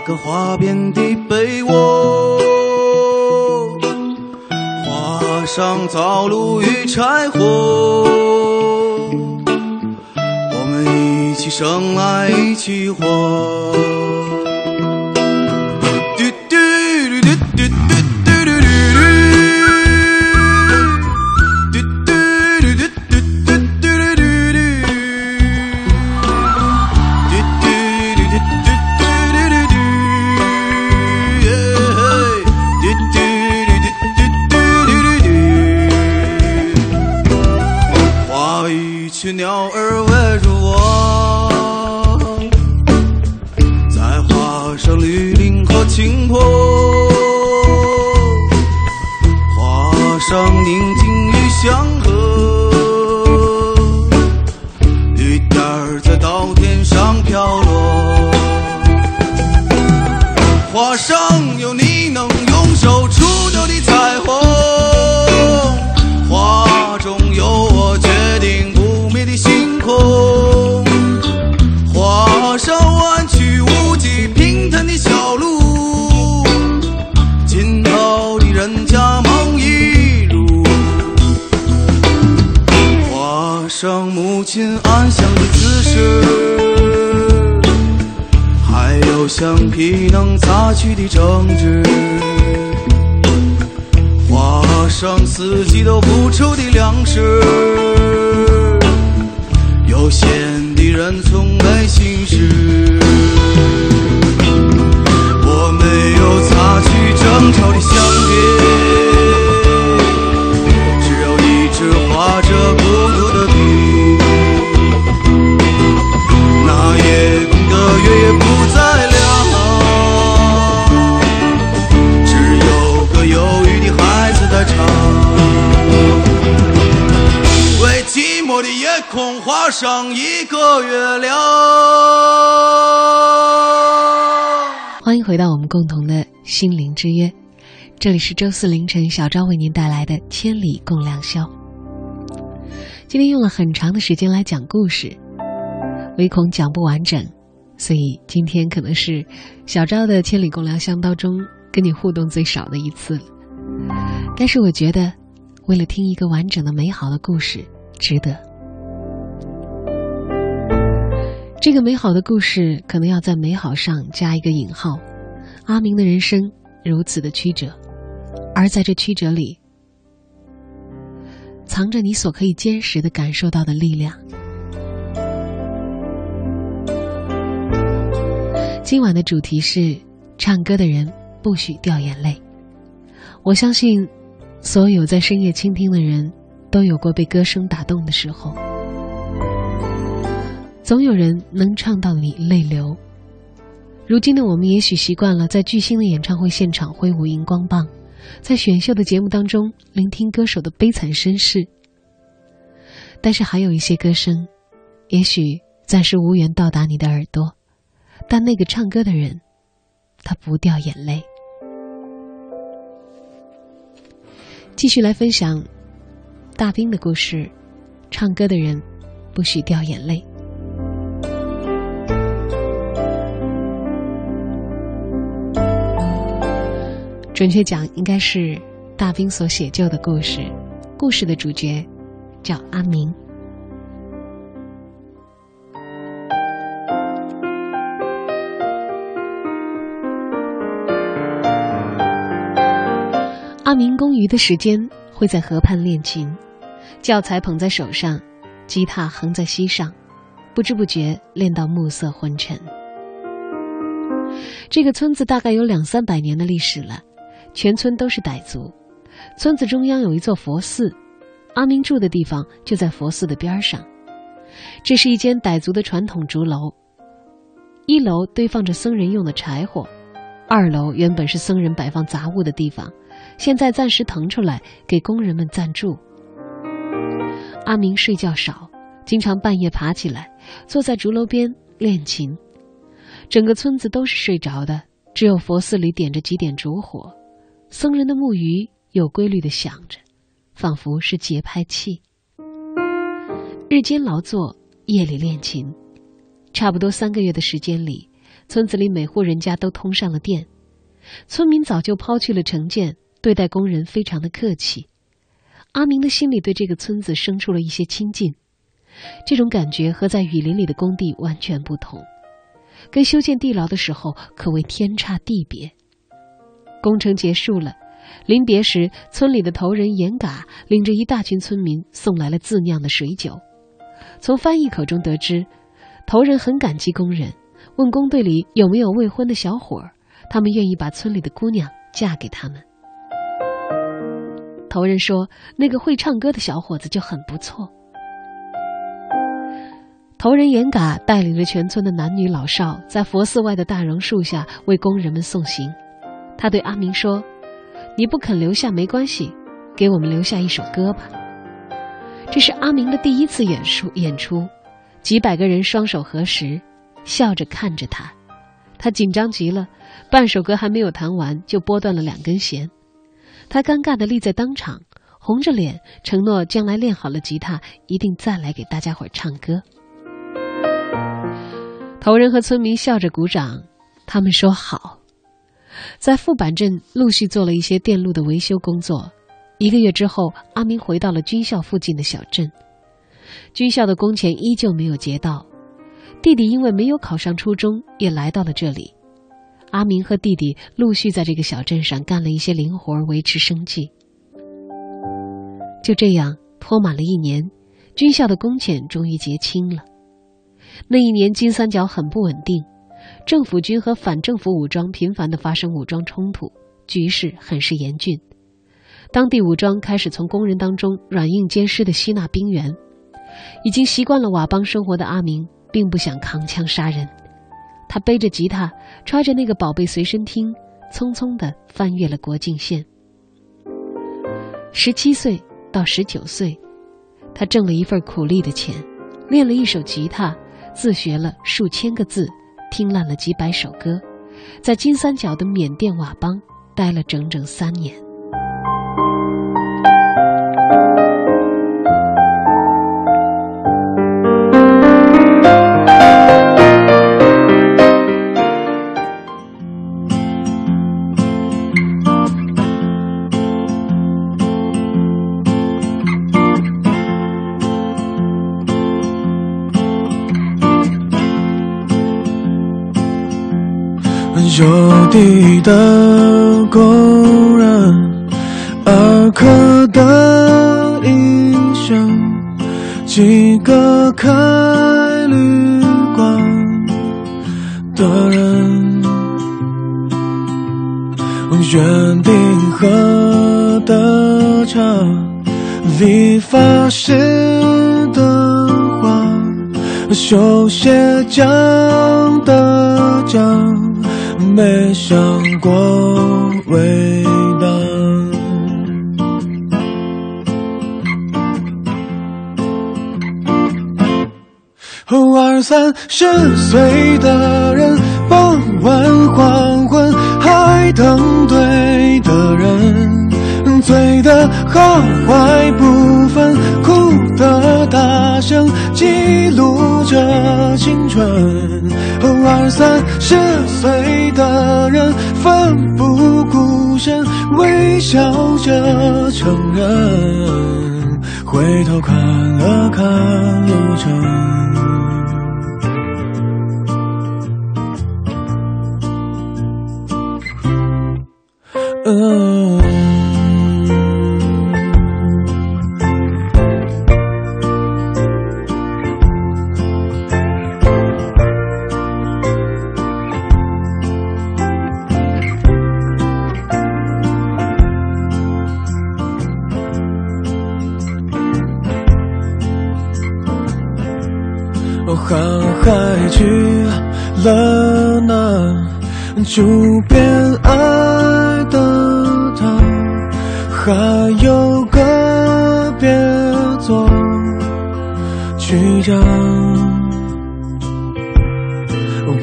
个花边的被窝，画上灶炉与柴火，我们一起生来一起活。擦去的争执。画上四季都不愁的粮食，悠闲的人从没心事。上一个月亮。欢迎回到我们共同的心灵之约，这里是周四凌晨小昭为您带来的《千里共良宵》。今天用了很长的时间来讲故事，唯恐讲不完整，所以今天可能是小昭的《千里共良宵》当中跟你互动最少的一次了。但是我觉得，为了听一个完整的美好的故事，值得。这个美好的故事可能要在“美好”上加一个引号。阿明的人生如此的曲折，而在这曲折里，藏着你所可以坚实的感受到的力量。今晚的主题是：唱歌的人不许掉眼泪。我相信，所有在深夜倾听的人，都有过被歌声打动的时候。总有人能唱到你泪流。如今的我们也许习惯了在巨星的演唱会现场挥舞荧光棒，在选秀的节目当中聆听歌手的悲惨身世。但是还有一些歌声，也许暂时无缘到达你的耳朵，但那个唱歌的人，他不掉眼泪。继续来分享大兵的故事，唱歌的人不许掉眼泪。准确讲，应该是大兵所写就的故事。故事的主角叫阿明。阿明公余的时间会在河畔练琴，教材捧在手上，吉他横在膝上，不知不觉练到暮色昏沉。这个村子大概有两三百年的历史了，全村都是傣族。村子中央有一座佛寺，阿明住的地方就在佛寺的边上。这是一间傣族的传统竹楼，一楼堆放着僧人用的柴火，二楼原本是僧人摆放杂物的地方，现在暂时腾出来给工人们暂住。阿明睡觉少，经常半夜爬起来，坐在竹楼边练琴。整个村子都是睡着的，只有佛寺里点着几点烛火，僧人的木鱼有规律的响着，仿佛是节拍器。日间劳作，夜里练琴，差不多三个月的时间里，村子里每户人家都通上了电。村民早就抛去了成见，对待工人非常的客气。阿明的心里对这个村子生出了一些亲近，这种感觉和在雨林里的工地完全不同，跟修建地牢的时候可谓天差地别。工程结束了。临别时，村里的头人严嘎领着一大群村民送来了自酿的水酒。从翻译口中得知，头人很感激工人，问工队里有没有未婚的小伙儿，他们愿意把村里的姑娘嫁给他们。头人说：“那个会唱歌的小伙子就很不错。”头人严嘎带领着全村的男女老少，在佛寺外的大榕树下为工人们送行。他对阿明说：“你不肯留下没关系，给我们留下一首歌吧。”这是阿明的第一次演出，演出，几百个人双手合十，笑着看着他，他紧张极了，半首歌还没有弹完就拨断了两根弦，他尴尬的立在当场，红着脸承诺将来练好了吉他一定再来给大家伙唱歌。头人和村民笑着鼓掌，他们说好，在富板镇陆续做了一些电路的维修工作。一个月之后，阿明回到了军校附近的小镇。军校的工钱依旧没有结到，弟弟因为没有考上初中，也来到了这里。阿明和弟弟陆续在这个小镇上干了一些零活，维持生计。就这样拖满了一年，军校的工钱终于结清了。那一年，金三角很不稳定，政府军和反政府武装频繁的发生武装冲突，局势很是严峻。当地武装开始从工人当中软硬兼施的吸纳兵员，已经习惯了佤邦生活的阿明并不想扛枪杀人，他背着吉他，揣着那个宝贝随身听，匆匆地翻越了国境线。十七岁到十九岁，他挣了一份苦力的钱，练了一手吉他，自学了数千个字，听烂了几百首歌，在金三角的缅甸佤邦待了整整三年。有地的工人，二刻的医生，几个开旅馆的人，约定喝的茶，理发师的话，修鞋匠的匠。没想过伟大。二三十岁的人，傍晚黄昏还等对的人，醉的好坏不分，哭的大声记录着青春。偶尔三十岁的人奋不顾身，微笑着承认，回头看了看路程。航海去了哪？就变爱的他，还有个别做去找。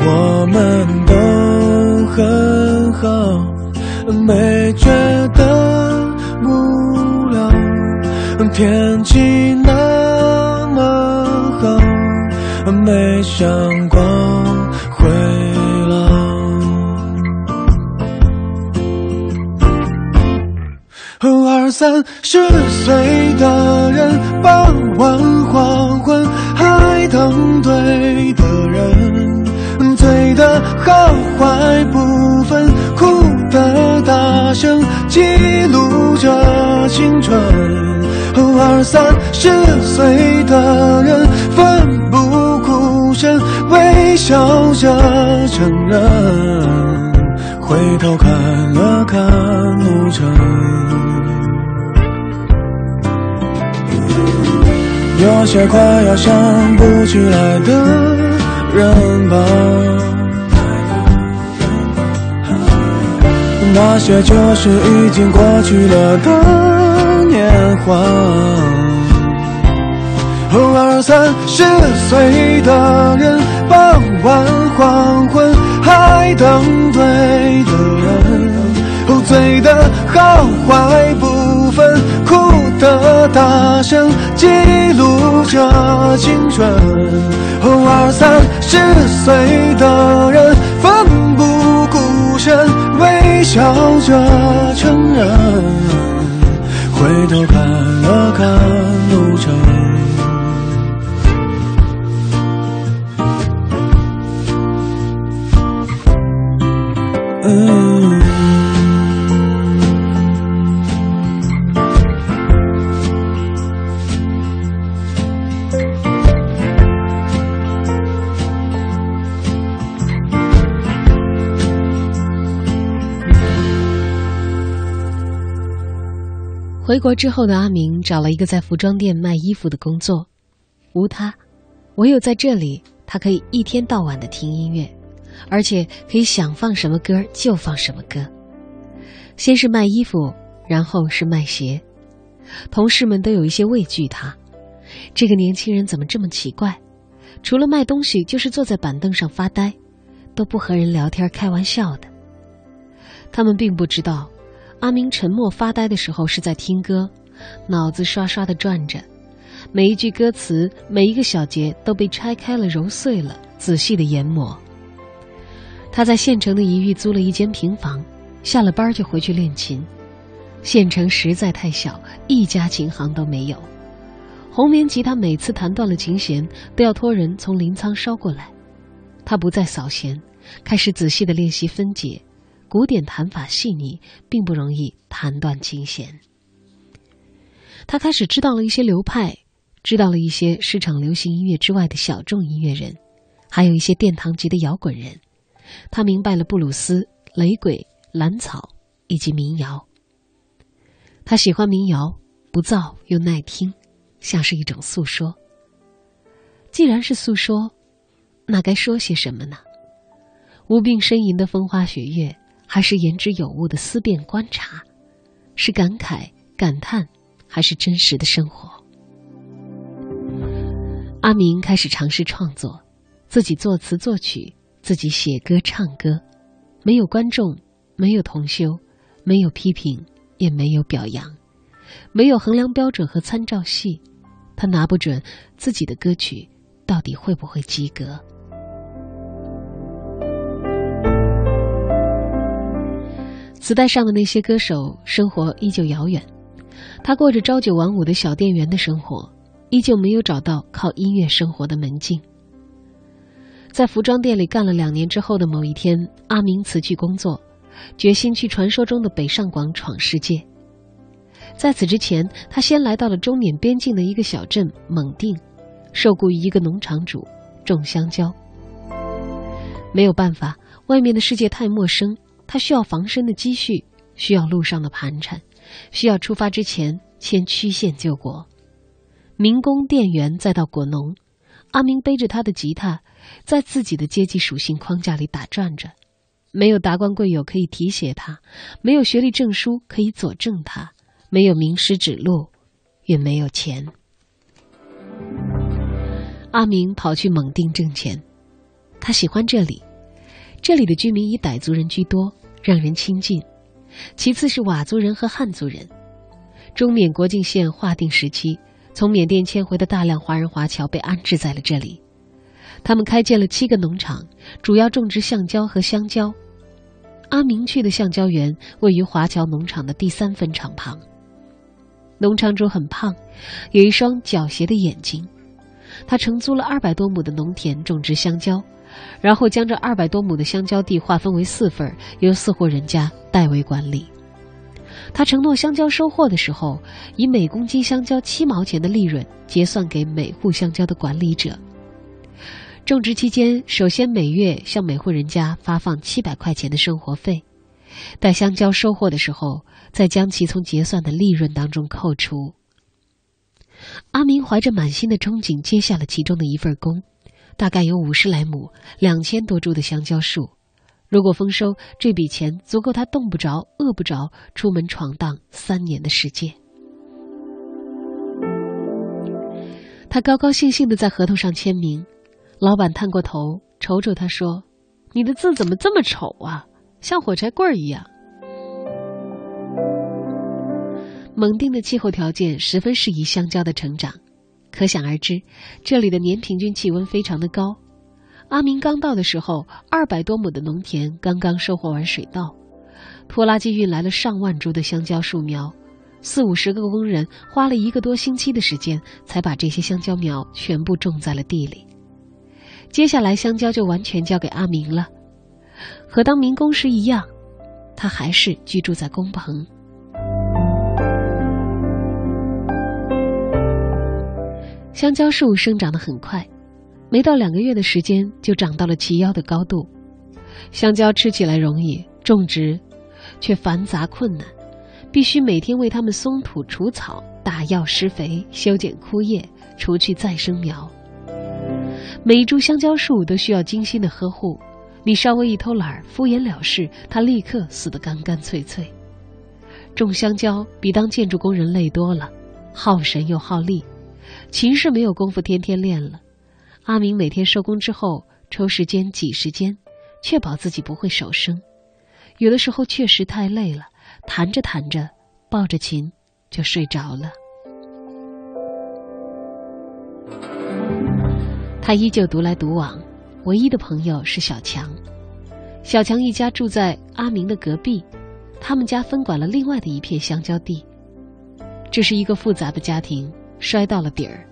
我们都很好，没觉得无聊。天气没想过会老。二三十岁的人，傍晚黄昏还等对的人，醉的好坏不分，哭的大声，记录着青春。二三十岁的人，笑着承认，回头看了看路程。有些快要想不起来的人吧，那些就是已经过去了的年华。二三十岁的人，傍晚黄昏还等对的人，醉的好坏不分，哭的大声，记录着青春。二三十岁的人，奋不顾身，微笑着承认，回头看了看路程。回国之后的阿明找了一个在服装店卖衣服的工作，无他，唯有在这里，他可以一天到晚的听音乐，而且可以想放什么歌就放什么歌。先是卖衣服，然后是卖鞋，同事们都有一些畏惧他，这个年轻人怎么这么奇怪？除了卖东西，就是坐在板凳上发呆，都不和人聊天开玩笑的。他们并不知道。阿明沉默发呆的时候是在听歌，脑子刷刷的转着，每一句歌词，每一个小节都被拆开了、揉碎了，仔细的研磨。他在县城的一隅租了一间平房，下了班就回去练琴。县城实在太小，一家琴行都没有。红棉吉他每次弹断了琴弦，都要托人从临沧捎过来。他不再扫弦，开始仔细的练习分解。古典弹法细腻，并不容易弹断琴弦。他开始知道了一些流派，知道了一些市场流行音乐之外的小众音乐人，还有一些殿堂级的摇滚人。他明白了布鲁斯、雷鬼、蓝草以及民谣。他喜欢民谣，不燥又耐听，像是一种诉说。既然是诉说，那该说些什么呢？无病呻吟的风花雪月。还是言之有物的思辨观察，是感慨感叹，还是真实的生活？阿明开始尝试创作，自己作词作曲，自己写歌唱歌，没有观众，没有同修，没有批评，也没有表扬，没有衡量标准和参照系，他拿不准自己的歌曲到底会不会及格。磁带上的那些歌手生活依旧遥远，他过着朝九晚五的小店员的生活，依旧没有找到靠音乐生活的门径。在服装店里干了两年之后的某一天，阿明辞去工作，决心去传说中的北上广闯世界。在此之前，他先来到了中缅边境的一个小镇蒙定，受雇于一个农场主种香蕉。没有办法，外面的世界太陌生。他需要防身的积蓄，需要路上的盘缠，需要出发之前先曲线救国。民工、店员，再到果农，阿明背着他的吉他，在自己的阶级属性框架里打转着，没有达官贵友可以提携他，没有学历证书可以佐证他，没有名师指路，也没有钱。阿明跑去蒙定挣钱，他喜欢这里，这里的居民以傣族人居多，让人亲近。其次是佤族人和汉族人。中缅国境线划定时期，从缅甸迁回的大量华人华侨被安置在了这里。他们开建了七个农场，主要种植橡胶和香蕉。阿明去的橡胶园位于华侨农场的第三分场旁。农场主很胖，有一双狡黠的眼睛。他承租了二百多亩的农田种植香蕉，然后将这二百多亩的香蕉地划分为四份，由四户人家代为管理。他承诺香蕉收获的时候，以每公斤香蕉七毛钱的利润结算给每户香蕉的管理者。种植期间，首先每月向每户人家发放七百块钱的生活费，待香蕉收获的时候，再将其从结算的利润当中扣除。阿明怀着满心的憧憬接下了其中的一份工，大概有五十来亩、两千多株的香蕉树。如果丰收，这笔钱足够他冻不着、饿不着，出门闯荡三年的时间。他高高兴兴的在合同上签名，老板探过头瞅瞅他说：“你的字怎么这么丑啊，像火柴棍儿一样。”蒙定的气候条件十分适宜香蕉的成长，可想而知，这里的年平均气温非常的高。阿明刚到的时候，二百多亩的农田刚刚收获完水稻，拖拉机运来了上万株的香蕉树苗，四五十个工人花了一个多星期的时间，才把这些香蕉苗全部种在了地里。接下来，香蕉就完全交给阿明了，和当民工时一样，他还是居住在工棚。香蕉树生长得很快，没到两个月的时间就长到了齐腰的高度。香蕉吃起来容易，种植却繁杂困难，必须每天为它们松土、除草、打药、施肥、修剪枯叶、除去再生苗。每一株香蕉树都需要精心的呵护，你稍微一偷懒、敷衍了事，它立刻死得干干脆脆。种香蕉比当建筑工人累多了，耗神又耗力。琴是没有功夫天天练了，阿明每天收工之后抽时间挤时间，确保自己不会手生。有的时候确实太累了，弹着弹着，抱着琴就睡着了。他依旧独来独往，唯一的朋友是小强。小强一家住在阿明的隔壁，他们家分管了另外的一片香蕉地。这是一个复杂的家庭。摔到了底儿，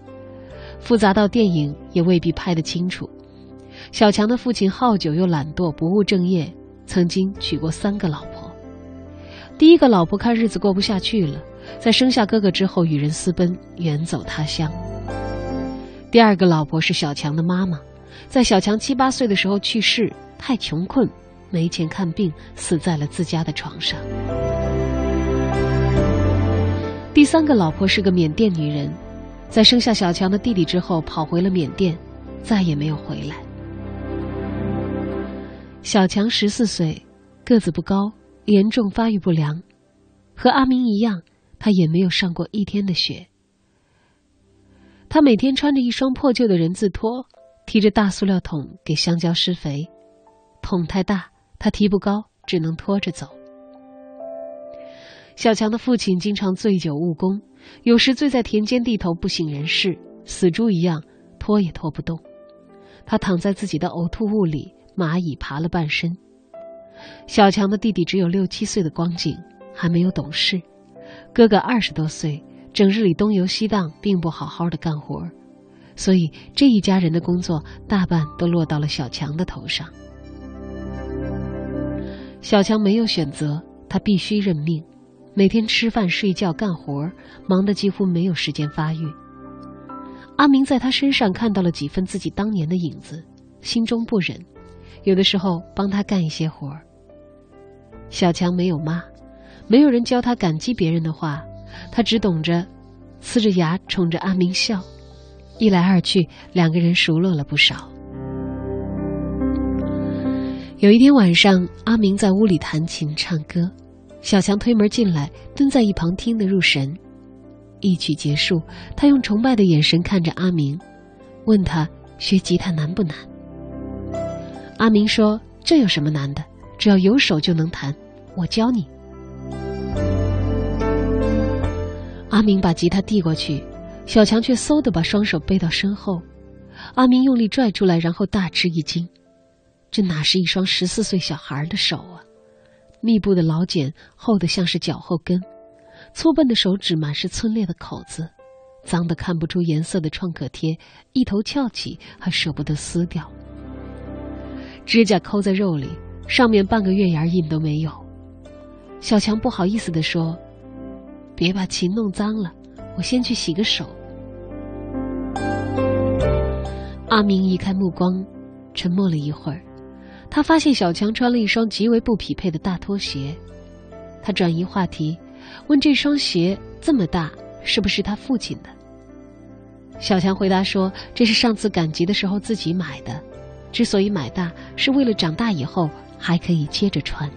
复杂到电影也未必拍得清楚。小强的父亲好酒又懒惰，不务正业，曾经娶过三个老婆。第一个老婆看日子过不下去了，在生下哥哥之后与人私奔，远走他乡。第二个老婆是小强的妈妈，在小强七八岁的时候去世，太穷困，没钱看病，死在了自家的床上。第三个老婆是个缅甸女人，在生下小强的弟弟之后跑回了缅甸，再也没有回来。小强十四岁，个子不高，严重发育不良，和阿明一样，他也没有上过一天的学。他每天穿着一双破旧的人字拖，提着大塑料桶给香蕉施肥，桶太大，他提不高，只能拖着走。小强的父亲经常醉酒误工，有时醉在田间地头不省人事，死猪一样拖也拖不动。他躺在自己的呕吐物里，蚂蚁爬了半身。小强的弟弟只有六七岁的光景，还没有懂事；哥哥二十多岁，整日里东游西荡，并不好好的干活，所以这一家人的工作大半都落到了小强的头上。小强没有选择，他必须认命。每天吃饭、睡觉、干活，忙得几乎没有时间发育。阿明在他身上看到了几分自己当年的影子，心中不忍，有的时候帮他干一些活儿。小强没有妈，没有人教他感激别人的话，他只懂着呲着牙冲着阿明笑。一来二去，两个人熟络了不少。有一天晚上，阿明在屋里弹琴唱歌，小强推门进来，蹲在一旁听得入神。一曲结束，他用崇拜的眼神看着阿明，问他学吉他难不难？阿明说：“这有什么难的？只要有手就能弹，我教你。”阿明把吉他递过去，小强却嗖的把双手背到身后。阿明用力拽出来，然后大吃一惊，这哪是一双十四岁小孩的手啊！密布的老茧厚得像是脚后跟，粗笨的手指满是皴裂的口子，脏得看不出颜色的创可贴一头翘起，还舍不得撕掉。指甲抠在肉里，上面半个月牙印都没有。小强不好意思地说。别把琴弄脏了，我先去洗个手。阿明移开目光，沉默了一会儿，他发现小强穿了一双极为不匹配的大拖鞋。他转移话题，问：“这双鞋这么大，是不是他父亲的？”小强回答说：“这是上次赶集的时候自己买的，之所以买大，是为了长大以后还可以接着穿。”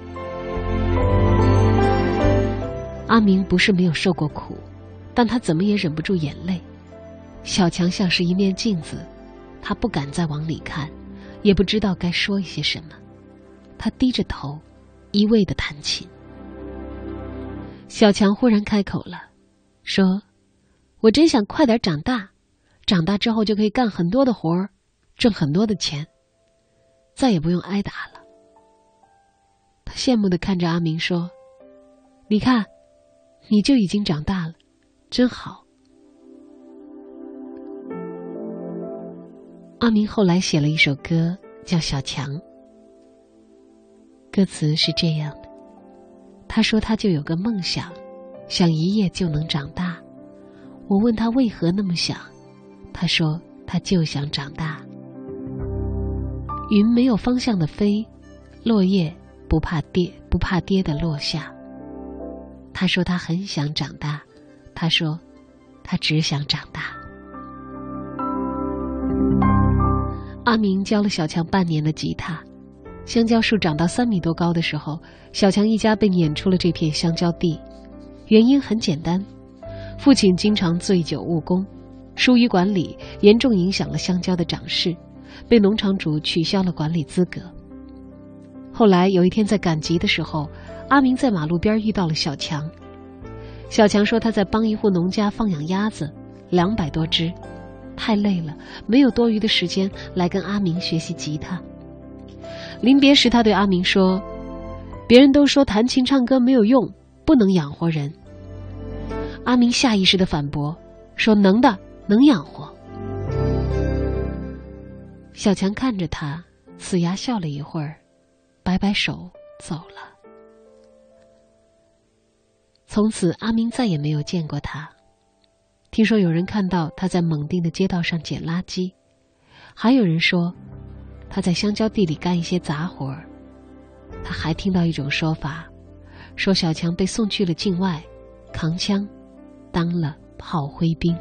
阿明不是没有受过苦，但他怎么也忍不住眼泪。小强像是一面镜子，他不敢再往里看，也不知道该说一些什么。他低着头，一味的弹琴。小强忽然开口了，说：“我真想快点长大，长大之后就可以干很多的活儿，挣很多的钱，再也不用挨打了。”他羡慕的看着阿明说：“你看。”你就已经长大了，真好。阿明后来写了一首歌，叫《小强》。歌词是这样的：他说他就有个梦想，想一夜就能长大。我问他为何那么想，他说他就想长大。云没有方向的飞，落叶不怕跌，不怕跌的落下。他说他很想长大，他说，他只想长大。阿明教了小强半年的吉他，香蕉树长到三米多高的时候，小强一家被撵出了这片香蕉地。原因很简单，父亲经常醉酒误工，疏于管理，严重影响了香蕉的长势，被农场主取消了管理资格。后来有一天在赶集的时候。阿明在马路边遇到了小强，小强说他在帮一户农家放养鸭子，两百多只，太累了，没有多余的时间来跟阿明学习吉他。临别时，他对阿明说：“别人都说弹琴唱歌没有用，不能养活人。”阿明下意识的反驳说：“能的，能养活。”小强看着他，呲牙笑了一会儿，摆摆手走了。从此，阿明再也没有见过他。听说有人看到他在蒙定的街道上捡垃圾，还有人说他在香蕉地里干一些杂活儿。他还听到一种说法，说小强被送去了境外，扛枪，当了炮灰兵。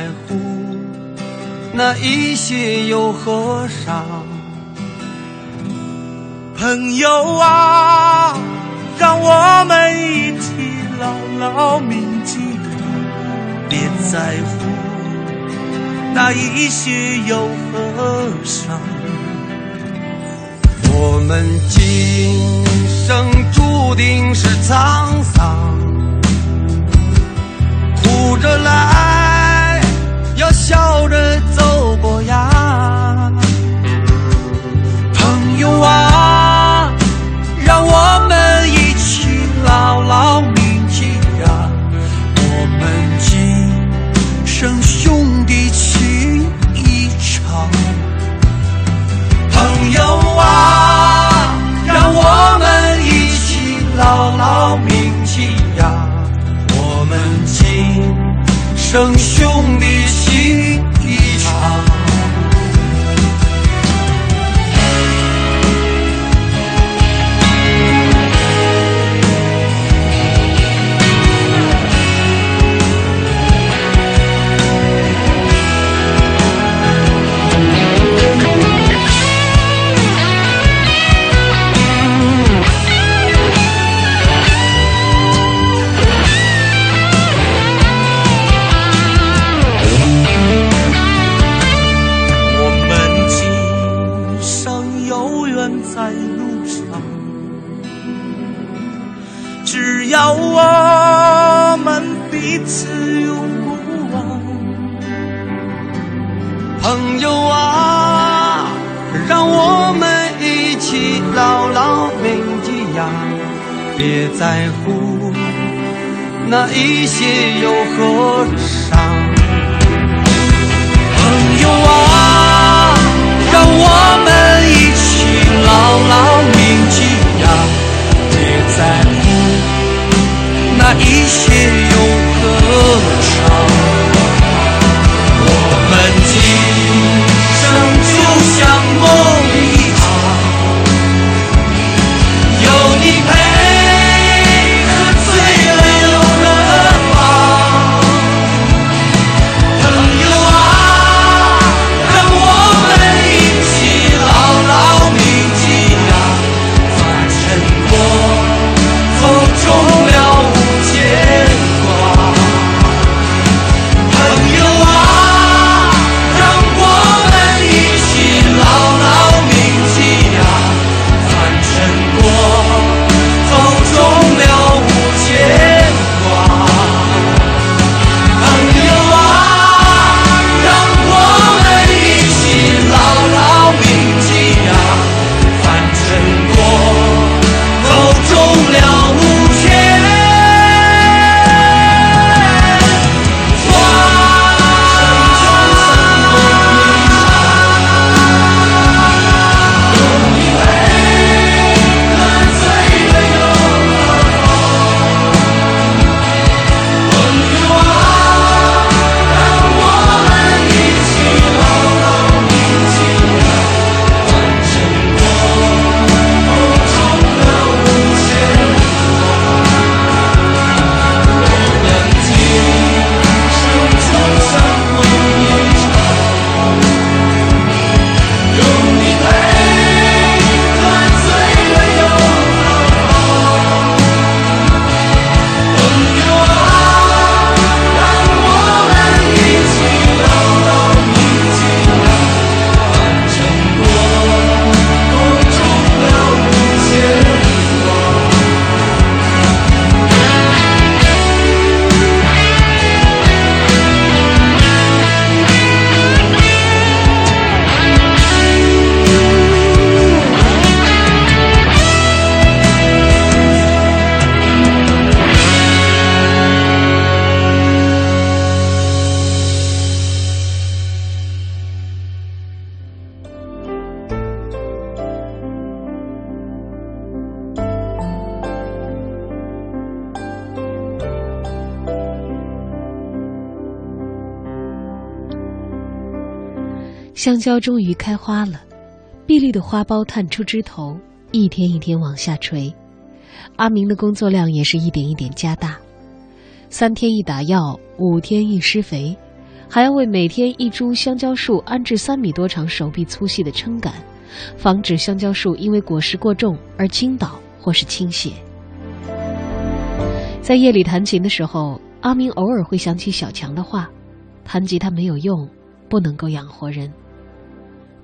在乎那一些又何伤？朋友啊，让我们一起牢牢铭记，别在乎那一些又何伤？我们今生注定是沧桑，哭着来，笑着走过呀。朋友啊，在乎那一些又何伤。朋友啊，让我们一起牢牢铭记呀，别在乎那一些又何尝。香蕉终于开花了，碧绿的花苞探出枝头，一天一天往下垂。阿明的工作量也是一点一点加大，三天一打药，五天一施肥，还要为每天一株香蕉树安置三米多长、手臂粗细的撑杆，防止香蕉树因为果实过重而倾倒或是倾斜。在夜里弹琴的时候，阿明偶尔会想起小强的话：“弹吉他没有用，不能够养活人。”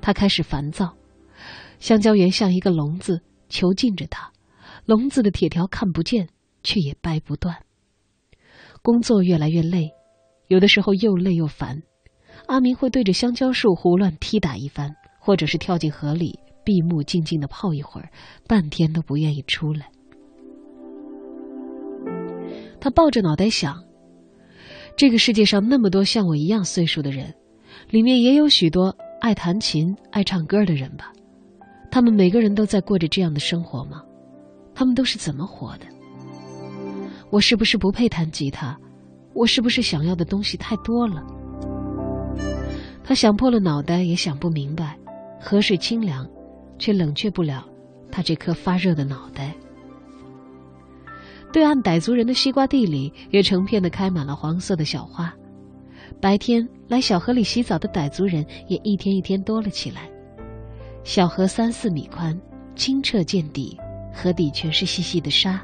他开始烦躁，香蕉园像一个笼子，囚禁着他。笼子的铁条看不见，却也掰不断。工作越来越累，有的时候又累又烦。阿明会对着香蕉树胡乱踢打一番，或者是跳进河里，闭目静静的泡一会儿，半天都不愿意出来。他抱着脑袋想：这个世界上那么多像我一样岁数的人，里面也有许多爱弹琴、爱唱歌的人吧？他们每个人都在过着这样的生活吗？他们都是怎么活的？我是不是不配弹吉他？我是不是想要的东西太多了？他想破了脑袋也想不明白，河水清凉，却冷却不了他这颗发热的脑袋。对岸傣族人的西瓜地里也成片的开满了黄色的小花。白天来小河里洗澡的傣族人也一天一天多了起来。小河三四米宽，清澈见底，河底全是细细的沙，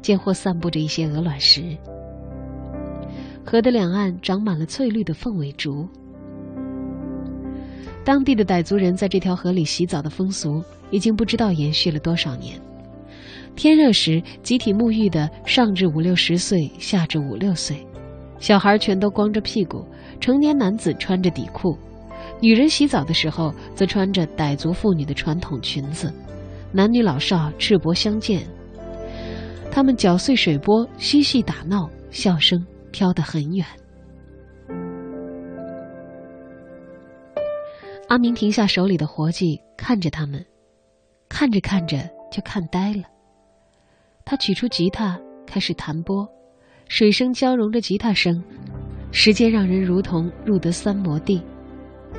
间或散布着一些鹅卵石。河的两岸长满了翠绿的凤尾竹。当地的傣族人在这条河里洗澡的风俗，已经不知道延续了多少年。天热时，集体沐浴的上至五六十岁，下至五六岁，小孩全都光着屁股，成年男子穿着底裤，女人洗澡的时候则穿着傣族妇女的传统裙子，男女老少赤膊相见。他们搅碎水波，嬉戏打闹，笑声飘得很远。阿明停下手里的活计，看着他们，看着看着就看呆了。他取出吉他，开始弹拨，水声交融着吉他声，时间让人如同入得三摩地。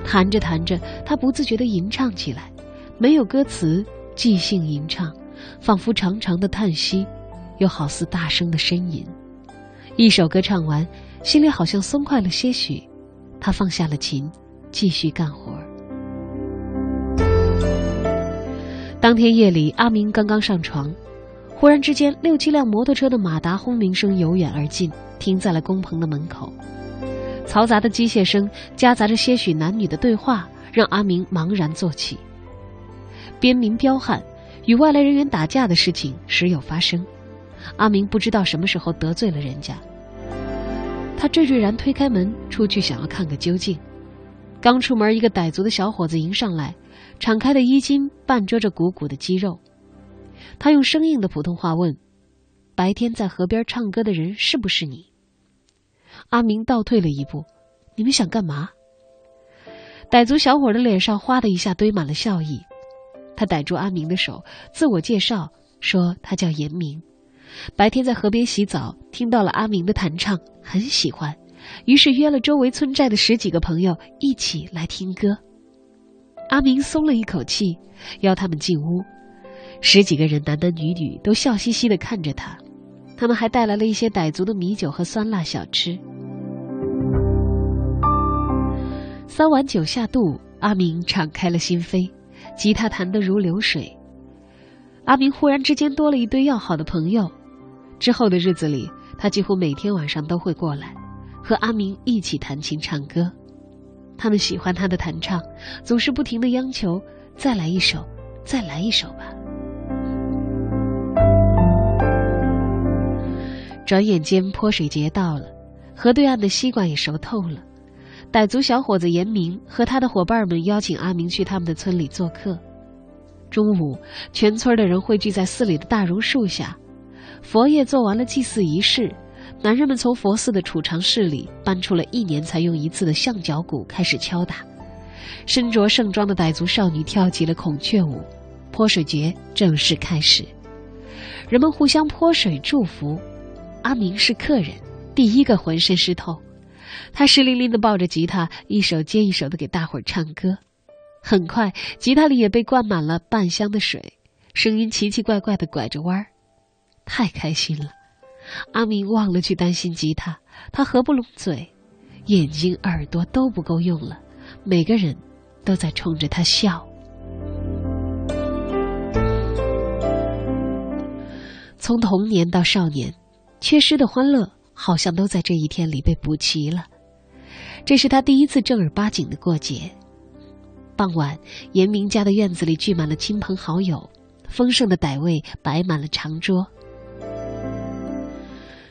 弹着弹着，他不自觉地吟唱起来，没有歌词，即兴吟唱，仿佛长长的叹息，又好似大声的呻吟。一首歌唱完，心里好像松快了些许，他放下了琴，继续干活。当天夜里，阿明刚刚上床。忽然之间，六七辆摩托车的马达轰鸣声由远而近，停在了工棚的门口。嘈杂的机械声夹杂着些许男女的对话，让阿明茫然坐起。边民彪悍，与外来人员打架的事情时有发生。阿明不知道什么时候得罪了人家，他惴惴然推开门出去，想要看个究竟。刚出门，一个傣族的小伙子迎上来，敞开的衣襟半遮着鼓鼓的肌肉。他用生硬的普通话问：“白天在河边唱歌的人是不是你？”阿明倒退了一步：“你们想干嘛？”傣族小伙的脸上哗的一下堆满了笑意，他逮住阿明的手，自我介绍说：“他叫严明，白天在河边洗澡，听到了阿明的弹唱，很喜欢，于是约了周围村寨的十几个朋友一起来听歌。”阿明松了一口气，邀他们进屋。十几个人，男男女女都笑嘻嘻的看着他，他们还带来了一些傣族的米酒和酸辣小吃。三碗酒下肚，阿明敞开了心扉，吉他弹得如流水。阿明忽然之间多了一堆要好的朋友，之后的日子里，他几乎每天晚上都会过来，和阿明一起弹琴唱歌。他们喜欢他的弹唱，总是不停的央求：“再来一首，再来一首吧。”转眼间，泼水节到了，河对岸的西瓜也熟透了。傣族小伙子严明和他的伙伴们邀请阿明去他们的村里做客。中午，全村的人汇聚在寺里的大榕树下，佛爷做完了祭祀仪式，男人们从佛寺的储藏室里搬出了一年才用一次的象脚鼓，开始敲打。身着盛装的傣族少女跳起了孔雀舞，泼水节正式开始。人们互相泼水祝福。阿明是客人，第一个浑身湿透，他湿淋淋的抱着吉他，一首接一首的给大伙儿唱歌。很快，吉他里也被灌满了半箱的水，声音奇奇怪怪的拐着弯儿，太开心了。阿明忘了去担心吉他，他合不拢嘴，眼睛耳朵都不够用了，每个人都在冲着他笑。从童年到少年。缺失的欢乐好像都在这一天里被补齐了。这是他第一次正儿八经的过节。傍晚，严明家的院子里聚满了亲朋好友，丰盛的傣味摆满了长桌。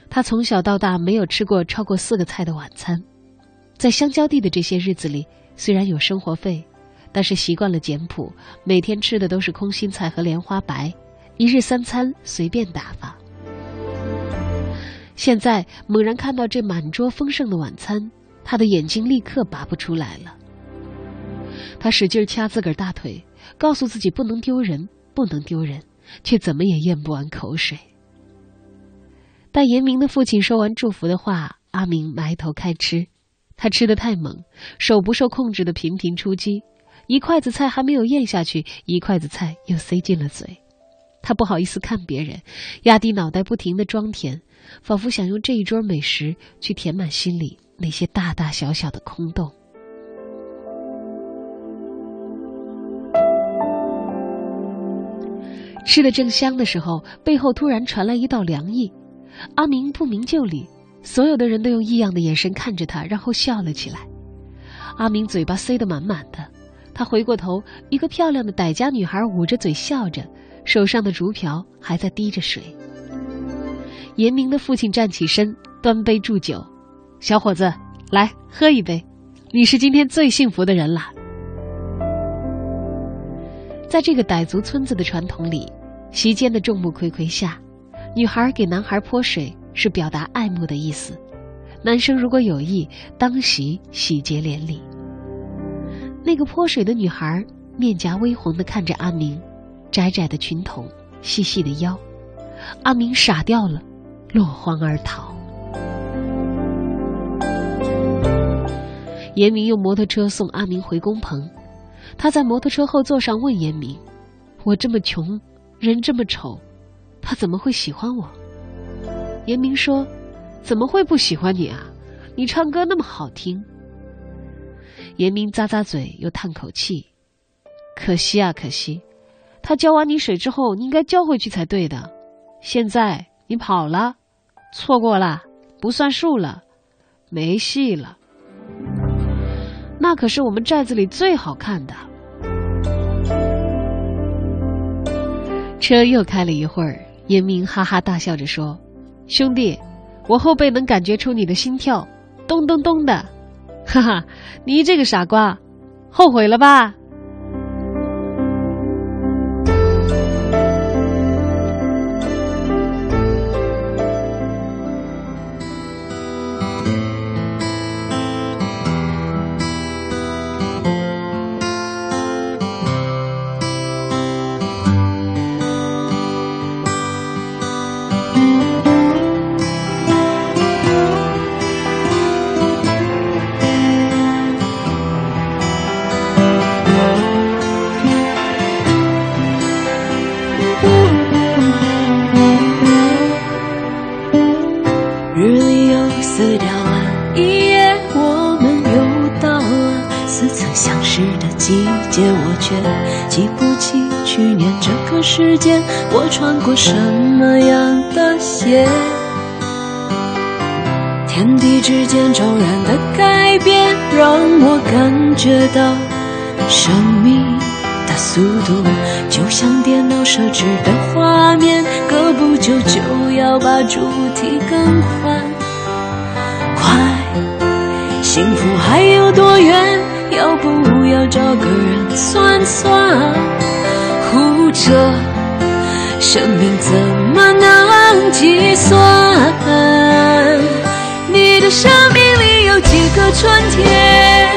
他从小到大没有吃过超过四个菜的晚餐，在香蕉地的这些日子里，虽然有生活费，但是习惯了简朴，每天吃的都是空心菜和莲花白，一日三餐随便打发。现在猛然看到这满桌丰盛的晚餐，他的眼睛立刻拔不出来了。他使劲掐自个儿大腿，告诉自己不能丢人，不能丢人，却怎么也咽不完口水。待严明的父亲说完祝福的话，阿明埋头开吃。他吃的太猛，手不受控制的频频出击，一筷子菜还没有咽下去，一筷子菜又塞进了嘴。他不好意思看别人，压低脑袋不停的装甜，仿佛想用这一桌美食去填满心里那些大大小小的空洞。吃的正香的时候，背后突然传来一道凉意。阿明不明就里，所有的人都用异样的眼神看着他，然后笑了起来。阿明嘴巴塞得满满的，他回过头，一个漂亮的傣家女孩捂着嘴笑着，手上的竹瓢还在滴着水。严明的父亲站起身，端杯祝酒：“小伙子，来喝一杯，你是今天最幸福的人了。”在这个傣族村子的传统里，席间的众目睽睽下，女孩给男孩泼水是表达爱慕的意思。男生如果有意，当席喜结连理。那个泼水的女孩面颊微红的看着阿明，窄窄的裙筒，细细的腰，阿明傻掉了，落荒而逃。严明用摩托车送阿明回工棚。他在摩托车后座上问严明：“我这么穷，人这么丑，他怎么会喜欢我？”严明说：“怎么会不喜欢你啊？你唱歌那么好听。”严明咂咂嘴，又叹口气：“可惜啊，可惜！他浇完你水之后，你应该浇回去才对的。现在你跑了，错过了，不算数了，没戏了。”那可是我们寨子里最好看的。车又开了一会儿，严明哈哈大笑着说：“兄弟，我后背能感觉出你的心跳，咚咚咚的，哈哈，你这个傻瓜，后悔了吧？”主题更换。快，幸福还有多远？要不要找个人算算？或者。生命怎么能计算？你的生命里有几个春天？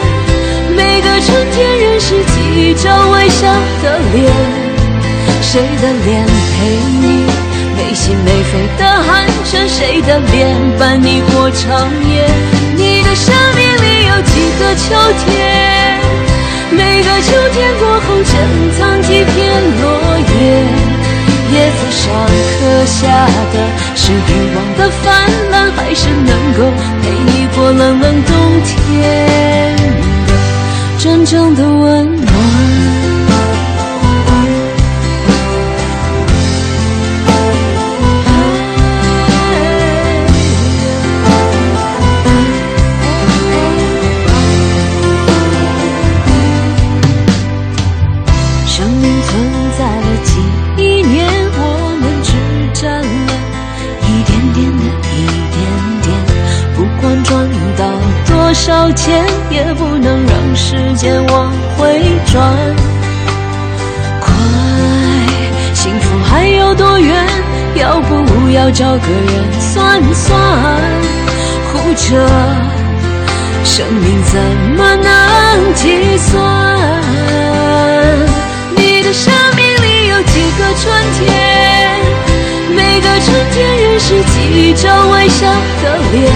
每个春天认识几张微笑的脸？谁的脸陪你没心没肺的寒碜？谁的脸伴你过长夜？你的生命里有几个秋天？每个秋天过后珍藏几片落叶？叶子上刻下的是欲望的泛滥，还是能够陪你过冷冷冬天的真正的温暖？找个人算算？活着，生命怎么能计算？你的生命里有几个春天？每个春天认识几张微笑的脸。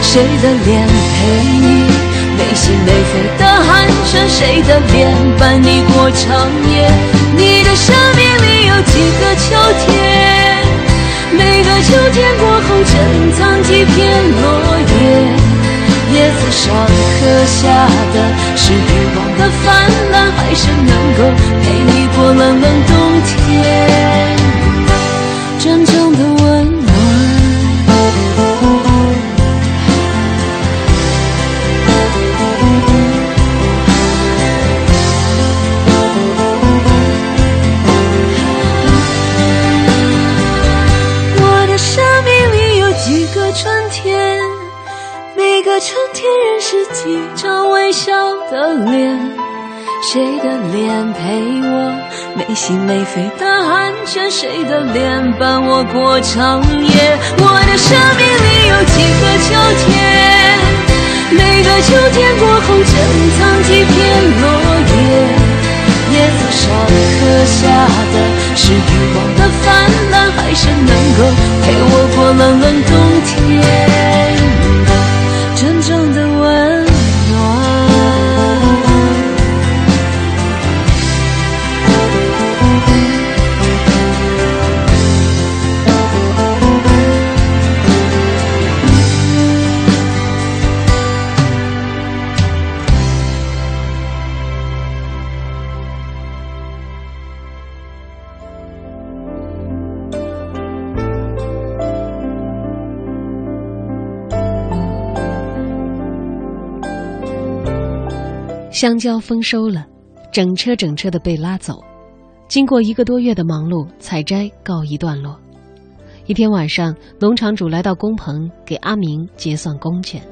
谁的脸陪你没心没肺的寒暄？谁的脸伴你过长夜？你的生命里有几个秋天？每个秋天过后，珍藏几片落叶。叶子上刻下的是欲望的泛滥，还是能够陪你过冷冷冬天？真正没心没肺的寒暄？谁的脸伴我过长夜？我的生命里有几个秋天？每个秋天过后，珍藏几片落叶。叶子上刻下的是欲望的泛滥，还是能够陪我过冷冷冬天？香蕉丰收了，整车整车的被拉走。经过一个多月的忙碌，采摘告一段落。一天晚上，农场主来到工棚，给阿明结算工钱。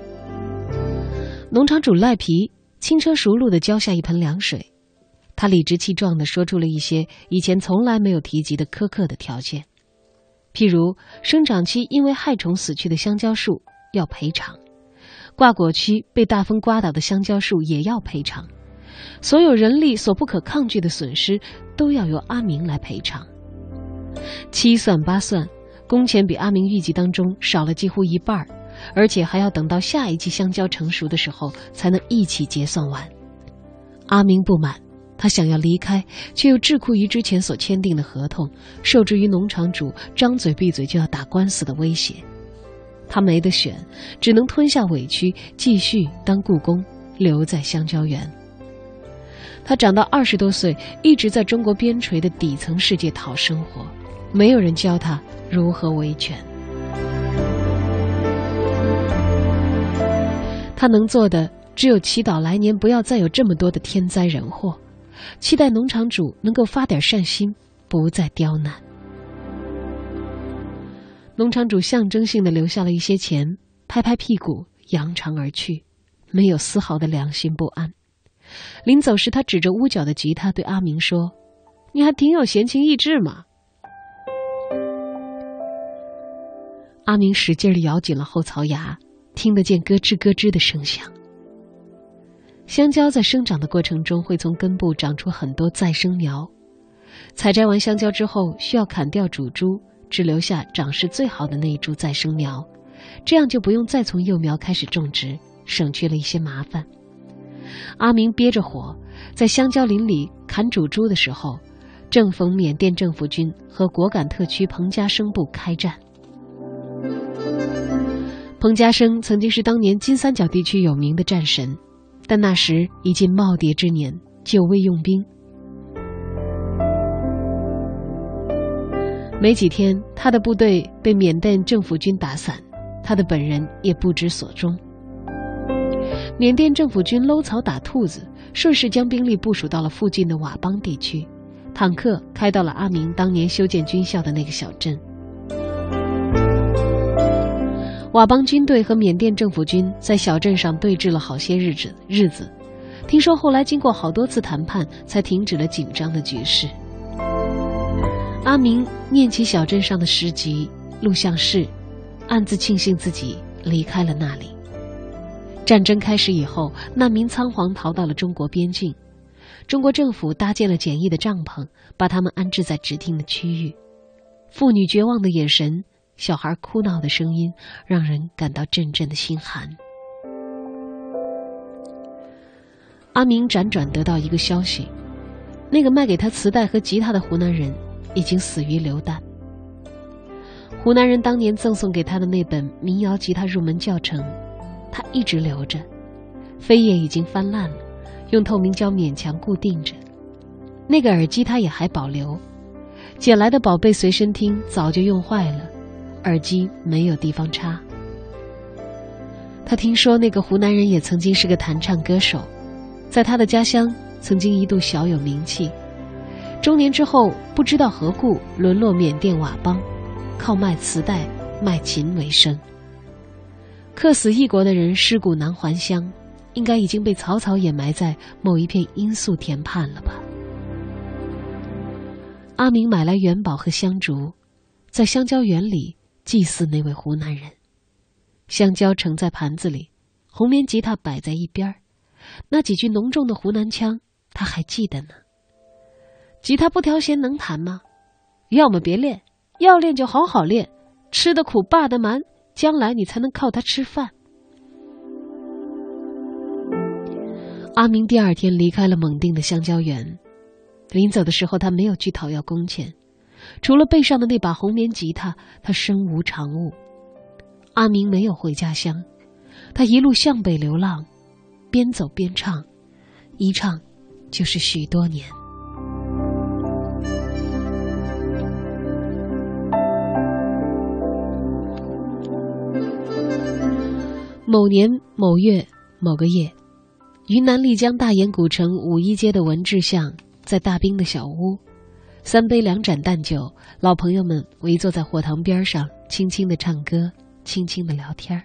农场主赖皮，轻车熟路的浇下一盆凉水。他理直气壮的说出了一些以前从来没有提及的苛刻的条件，譬如生长期因为害虫死去的香蕉树要赔偿。挂果区被大风刮倒的香蕉树也要赔偿，所有人力所不可抗拒的损失都要由阿明来赔偿。七算八算，工钱比阿明预计当中少了几乎一半儿，而且还要等到下一季香蕉成熟的时候才能一起结算完。阿明不满，他想要离开，却又桎梏于之前所签订的合同，受制于农场主张嘴闭嘴就要打官司的威胁。他没得选，只能吞下委屈，继续当雇工，留在香蕉园。他长到二十多岁，一直在中国边陲的底层世界讨生活，没有人教他如何维权。他能做的只有祈祷来年不要再有这么多的天灾人祸，期待农场主能够发点善心，不再刁难。农场主象征性的留下了一些钱，拍拍屁股扬长而去，没有丝毫的良心不安。临走时，他指着屋角的吉他对阿明说：“你还挺有闲情逸致嘛。”阿明使劲的咬紧了后槽牙，听得见咯吱咯吱的声响。香蕉在生长的过程中会从根部长出很多再生苗，采摘完香蕉之后需要砍掉主株。只留下长势最好的那一株再生苗，这样就不用再从幼苗开始种植，省去了一些麻烦。阿明憋着火，在香蕉林里砍主株的时候，正逢缅甸政府军和果敢特区彭家声部开战。彭家声曾经是当年金三角地区有名的战神，但那时已近耄耋之年，久未用兵。没几天，他的部队被缅甸政府军打散，他的本人也不知所终。缅甸政府军搂草打兔子，顺势将兵力部署到了附近的佤邦地区，坦克开到了阿明当年修建军校的那个小镇。佤邦军队和缅甸政府军在小镇上对峙了好些日子，日子，听说后来经过好多次谈判，才停止了紧张的局势。阿明念起小镇上的诗集、录像室，暗自庆幸自己离开了那里。战争开始以后，难民仓皇逃到了中国边境，中国政府搭建了简易的帐篷，把他们安置在指定的区域。妇女绝望的眼神，小孩哭闹的声音，让人感到阵阵的心寒。阿明辗转得到一个消息，那个卖给他磁带和吉他的湖南人已经死于流弹。湖南人当年赠送给他的那本民谣吉他入门教程。他一直留着，扉页已经翻烂了，用透明胶勉强固定着。那个耳机他也还保留，捡来的宝贝随身听早就用坏了，耳机没有地方插。他听说那个湖南人也曾经是个弹唱歌手，在他的家乡曾经一度小有名气，中年之后不知道何故沦落缅甸佤邦，靠卖磁带、卖琴为生。客死异国的人尸骨难还乡，应该已经被草草掩埋在某一片罂粟田畔了吧？阿明买来元宝和香烛，在香蕉园里祭祀那位湖南人。香蕉盛在盘子里，红棉吉他摆在一边儿，那几句浓重的湖南腔他还记得呢。吉他不调弦能弹吗？要么别练，要练就好好练，吃的苦，霸的蛮。将来你才能靠它吃饭。阿明第二天离开了蒙定的香蕉园，临走的时候，他没有去讨要工钱，除了背上的那把红棉吉他，他身无长物。阿明没有回家乡，他一路向北流浪，边走边唱，一唱就是许多年。某年某月某个夜，云南丽江大研古城五一街的文治巷，在大兵的小屋，三杯两盏淡酒，老朋友们围坐在火塘边上，轻轻的唱歌，轻轻的聊天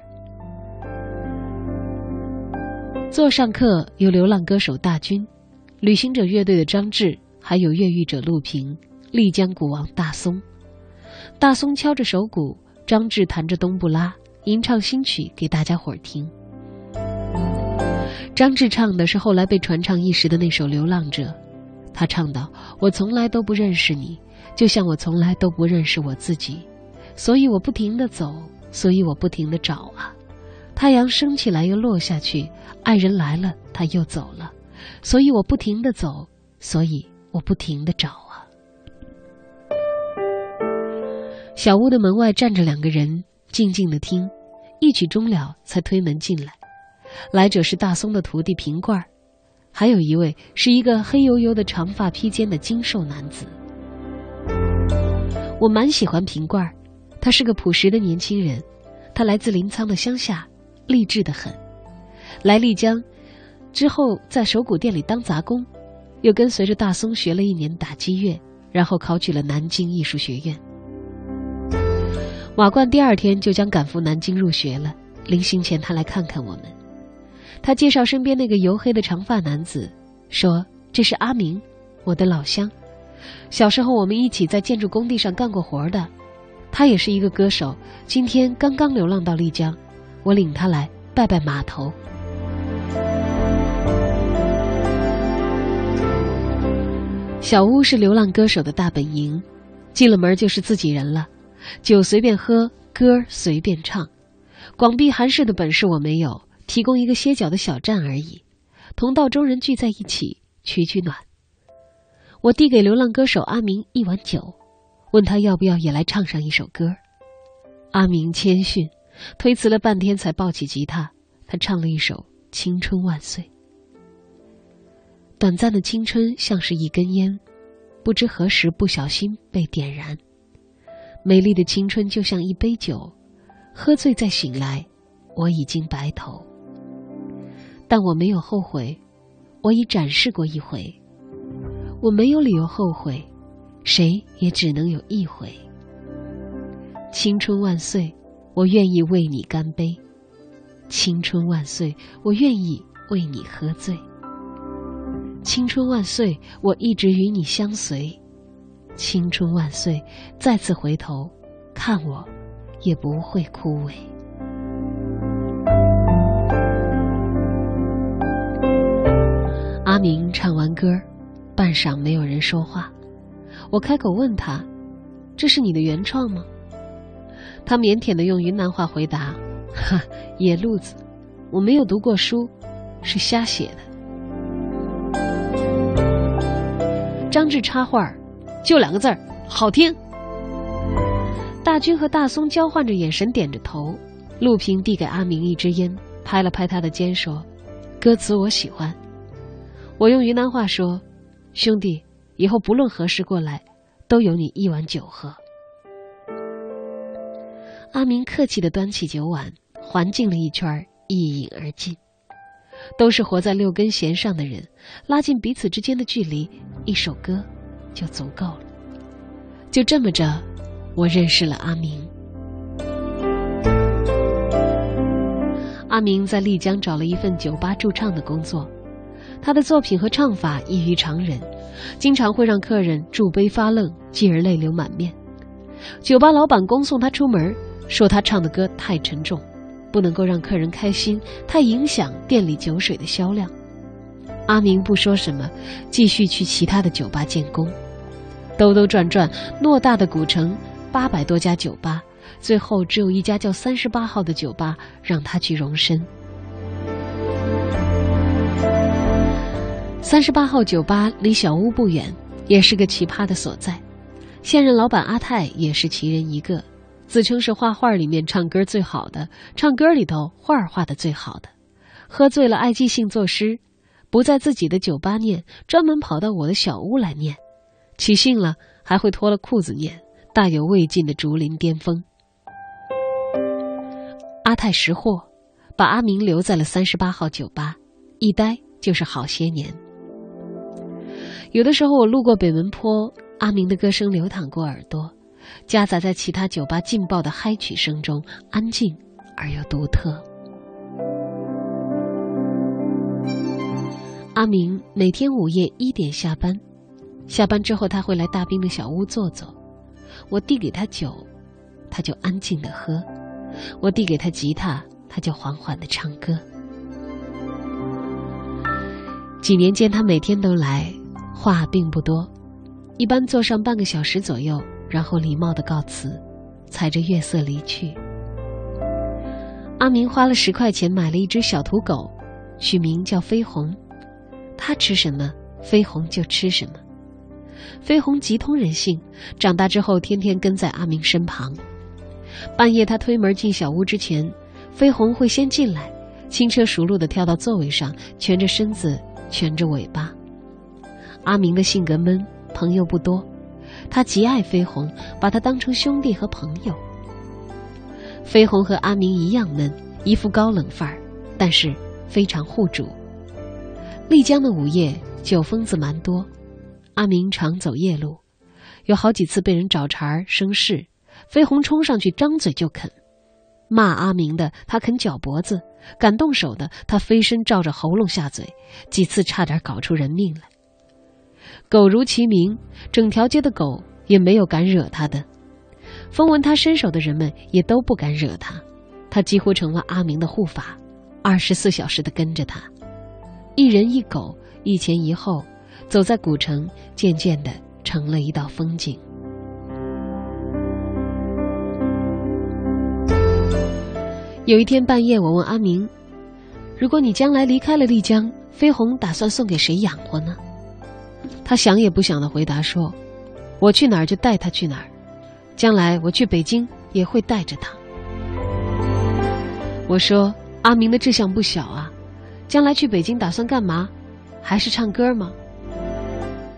座上客有流浪歌手大军，旅行者乐队的张志，还有越狱者陆平，丽江鼓王大松。大松敲着手鼓，张志弹着冬不拉。吟唱新曲给大家伙儿听。张志唱的是后来被传唱一时的那首《流浪者》，他唱道：“我从来都不认识你，就像我从来都不认识我自己，所以我不停的走，所以我不停的找啊。太阳升起来又落下去，爱人来了他又走了，所以我不停的走，所以我不停的找啊。”小屋的门外站着两个人。静静的听，一曲终了，才推门进来。来者是大松的徒弟平罐儿，还有一位是一个黑油油的长发披肩的精瘦男子。我蛮喜欢平罐儿，他是个朴实的年轻人，他来自临沧的乡下，励志的很。来丽江之后，在手鼓店里当杂工，又跟随着大松学了一年打击乐，然后考取了南京艺术学院。瓦罐第二天就将赶赴南京入学了。临行前，他来看看我们。他介绍身边那个黝黑的长发男子，说：“这是阿明，我的老乡。小时候我们一起在建筑工地上干过活的。他也是一个歌手，今天刚刚流浪到丽江，我领他来拜拜码头。”小屋是流浪歌手的大本营，进了门就是自己人了。酒随便喝，歌随便唱，广碧寒士的本事我没有，提供一个歇脚的小站而已。同道中人聚在一起，取取暖。我递给流浪歌手阿明一碗酒，问他要不要也来唱上一首歌。阿明谦逊，推辞了半天才抱起吉他，他唱了一首《青春万岁》。短暂的青春像是一根烟，不知何时不小心被点燃。美丽的青春就像一杯酒，喝醉再醒来，我已经白头。但我没有后悔，我已展示过一回，我没有理由后悔，谁也只能有一回。青春万岁，我愿意为你干杯；青春万岁，我愿意为你喝醉。青春万岁，我一直与你相随。青春万岁，再次回头看我，也不会枯萎。阿明唱完歌，半晌没有人说话。我开口问他：“这是你的原创吗？”他腼腆的用云南话回答：“哈，野路子，我没有读过书，是瞎写的。”张志插话就两个字儿，好听。大军和大松交换着眼神，点着头。陆平递给阿明一支烟，拍了拍他的肩，说：“歌词我喜欢。”我用云南话说：“兄弟，以后不论何时过来，都有你一碗酒喝。”阿明客气的端起酒碗，环境了一圈，一饮而尽。都是活在六根弦上的人，拉近彼此之间的距离，一首歌就足够了。就这么着，我认识了阿明。阿明在丽江找了一份酒吧驻唱的工作。他的作品和唱法异于常人，经常会让客人助杯发愣，继而泪流满面。酒吧老板恭送他出门，说他唱的歌太沉重，不能够让客人开心，太影响店里酒水的销量。阿明不说什么，继续去其他的酒吧建工，兜兜转转，偌大的古城，八百多家酒吧，最后只有一家叫三十八号的酒吧让他去容身。三十八号酒吧离小屋不远，也是个奇葩的所在。现任老板阿泰也是奇人一个，自称是画画里面唱歌最好的，唱歌里头画画的最好的。喝醉了爱即兴作诗，不在自己的酒吧念，专门跑到我的小屋来念。起兴了还会脱了裤子念，大有未尽的竹林巅峰。阿泰识货，把阿明留在了三十八号酒吧，一待就是好些年。有的时候我路过北门坡，阿明的歌声流淌过耳朵，夹杂在其他酒吧劲爆的嗨曲声中，安静而又独特。阿明每天午夜一点下班，下班之后他会来大兵的小屋坐坐，我递给他酒，他就安静的喝；我递给他吉他，他就缓缓的唱歌。几年间，他每天都来。话并不多，一般坐上半个小时左右，然后礼貌的告辞，踩着月色离去。阿明花了十块钱买了一只小土狗，取名叫飞鸿。他吃什么，飞鸿就吃什么。飞鸿极通人性，长大之后天天跟在阿明身旁。半夜他推门进小屋之前，飞鸿会先进来，轻车熟路的跳到座位上，蜷着身子，蜷着尾巴。阿明的性格闷，朋友不多，他极爱飞鸿，把他当成兄弟和朋友。飞鸿和阿明一样闷，一副高冷范儿，但是非常护主。丽江的午夜酒疯子蛮多，阿明常走夜路，有好几次被人找茬生事，飞鸿冲上去张嘴就啃，骂阿明的他啃脚脖子，敢动手的他飞身照着喉咙下嘴，几次差点搞出人命来。狗如其名，整条街的狗也没有敢惹他的。风闻他身手的人们也都不敢惹他，他几乎成了阿明的护法，二十四小时的跟着他。一人一狗，一前一后，走在古城，渐渐的成了一道风景。有一天半夜，我问阿明：“如果你将来离开了丽江，飞鸿打算送给谁养活呢？”他想也不想的回答说：“我去哪儿就带他去哪儿，将来我去北京也会带着他。”我说：“阿明的志向不小啊，将来去北京打算干嘛？还是唱歌吗？”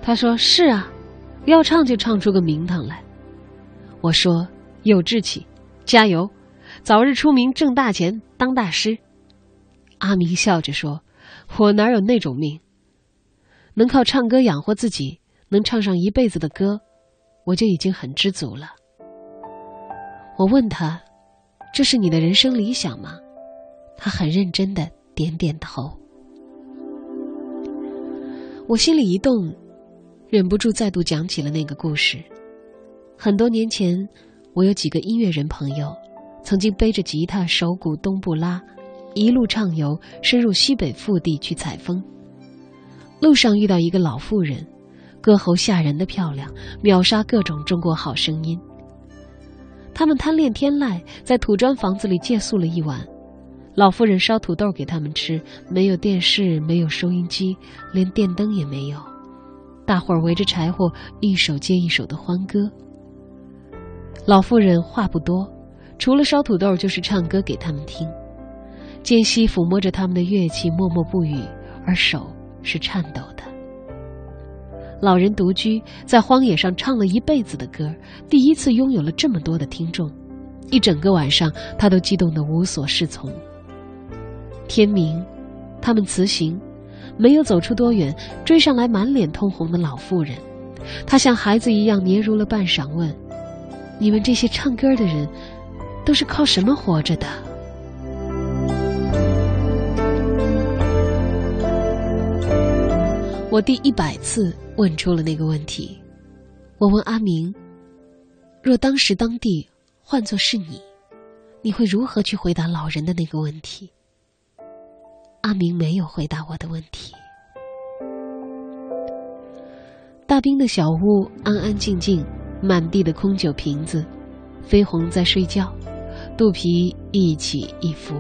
他说：“是啊，要唱就唱出个名堂来。”我说：“有志气，加油，早日出名挣大钱当大师。”阿明笑着说：“我哪有那种命？”能靠唱歌养活自己，能唱上一辈子的歌，我就已经很知足了。我问他：“这是你的人生理想吗？”他很认真的点点头。我心里一动，忍不住再度讲起了那个故事。很多年前，我有几个音乐人朋友，曾经背着吉他，手鼓东部拉，一路畅游，深入西北腹地去采风。路上遇到一个老妇人，歌喉吓人的漂亮，秒杀各种中国好声音。他们贪恋天籁，在土砖房子里借宿了一晚。老妇人烧土豆给他们吃，没有电视，没有收音机，连电灯也没有。大伙儿围着柴火，一首接一首的欢歌。老妇人话不多，除了烧土豆就是唱歌给他们听。间隙抚摸着他们的乐器，默默不语，而手是颤抖的。老人独居在荒野上，唱了一辈子的歌，第一次拥有了这么多的听众。一整个晚上，他都激动得无所适从。天明，他们辞行，没有走出多远，追上来满脸通红的老妇人。她像孩子一样嗫嚅了半晌，问：“你们这些唱歌的人，都是靠什么活着的？”我第一百次问出了那个问题。我问阿明：“若当时当地换作是你，你会如何去回答老人的那个问题？”阿明没有回答我的问题。大兵的小屋安安静静，满地的空酒瓶子，飞鸿在睡觉，肚皮一起一伏。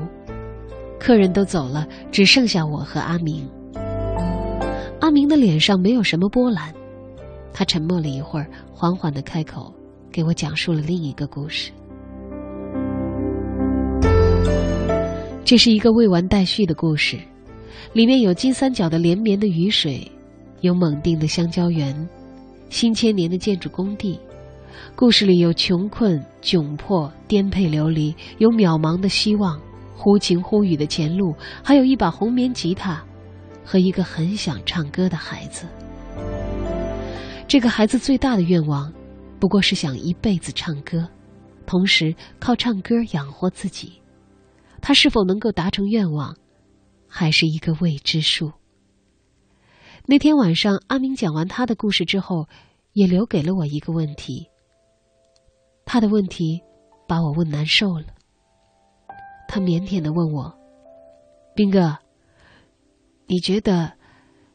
客人都走了，只剩下我和阿明。阿明的脸上没有什么波澜，他沉默了一会儿，缓缓的开口，给我讲述了另一个故事。这是一个未完待续的故事，里面有金三角的连绵的雨水，有蒙定的香蕉园，新千年的建筑工地。故事里有穷困、窘迫、颠沛流离，有渺茫的希望，忽晴忽雨的前路，还有一把红棉吉他，和一个很想唱歌的孩子。这个孩子最大的愿望，不过是想一辈子唱歌，同时靠唱歌养活自己。他是否能够达成愿望，还是一个未知数。那天晚上，阿明讲完他的故事之后，也留给了我一个问题。他的问题把我问难受了。他腼腆的问我：“斌哥，你觉得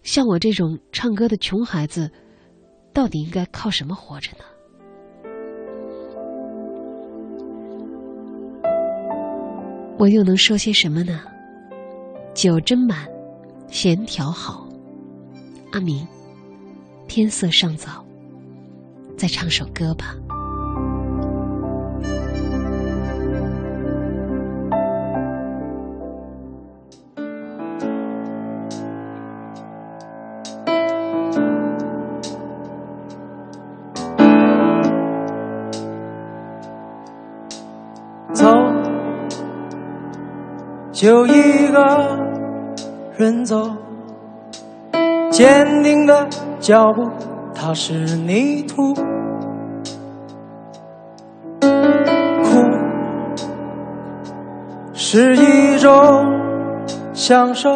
像我这种唱歌的穷孩子，到底应该靠什么活着呢？”我又能说些什么呢？酒斟满，弦调好。阿明，天色尚早，再唱首歌吧。就一个人走，坚定的脚步，踏实泥土。哭是一种享受，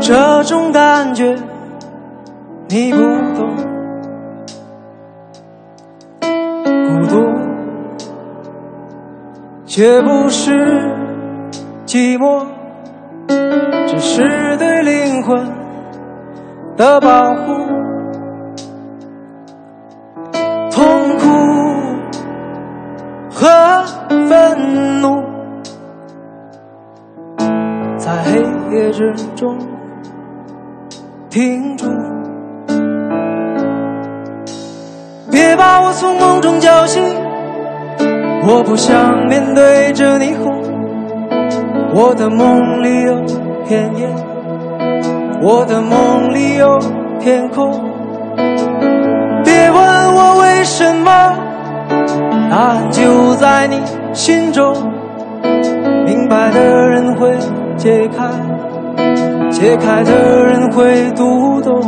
这种感觉你不懂。孤独却不是。寂寞只是对灵魂的保护，痛苦和愤怒在黑夜之中停住。别把我从梦中叫醒，我不想面对着霓虹。我的梦里有片叶，我的梦里有天空。别问我为什么，答案就在你心中。明白的人会解开，解开的人会读懂。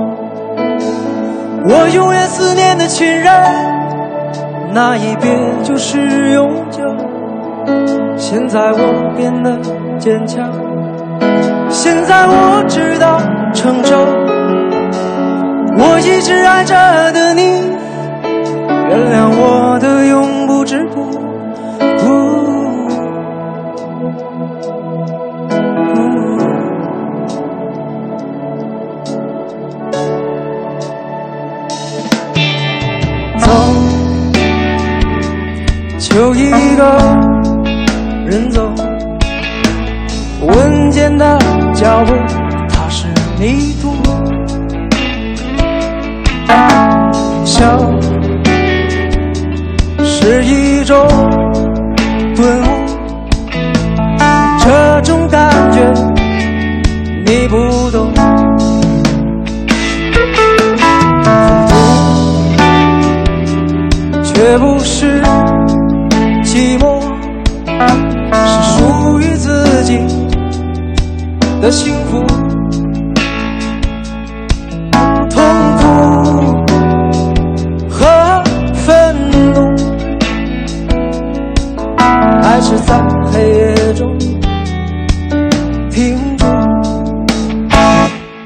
我永远思念的亲人，那一别就是永久。现在我变得。坚强。现在我知道承受我一直爱着的你，原谅我的勇。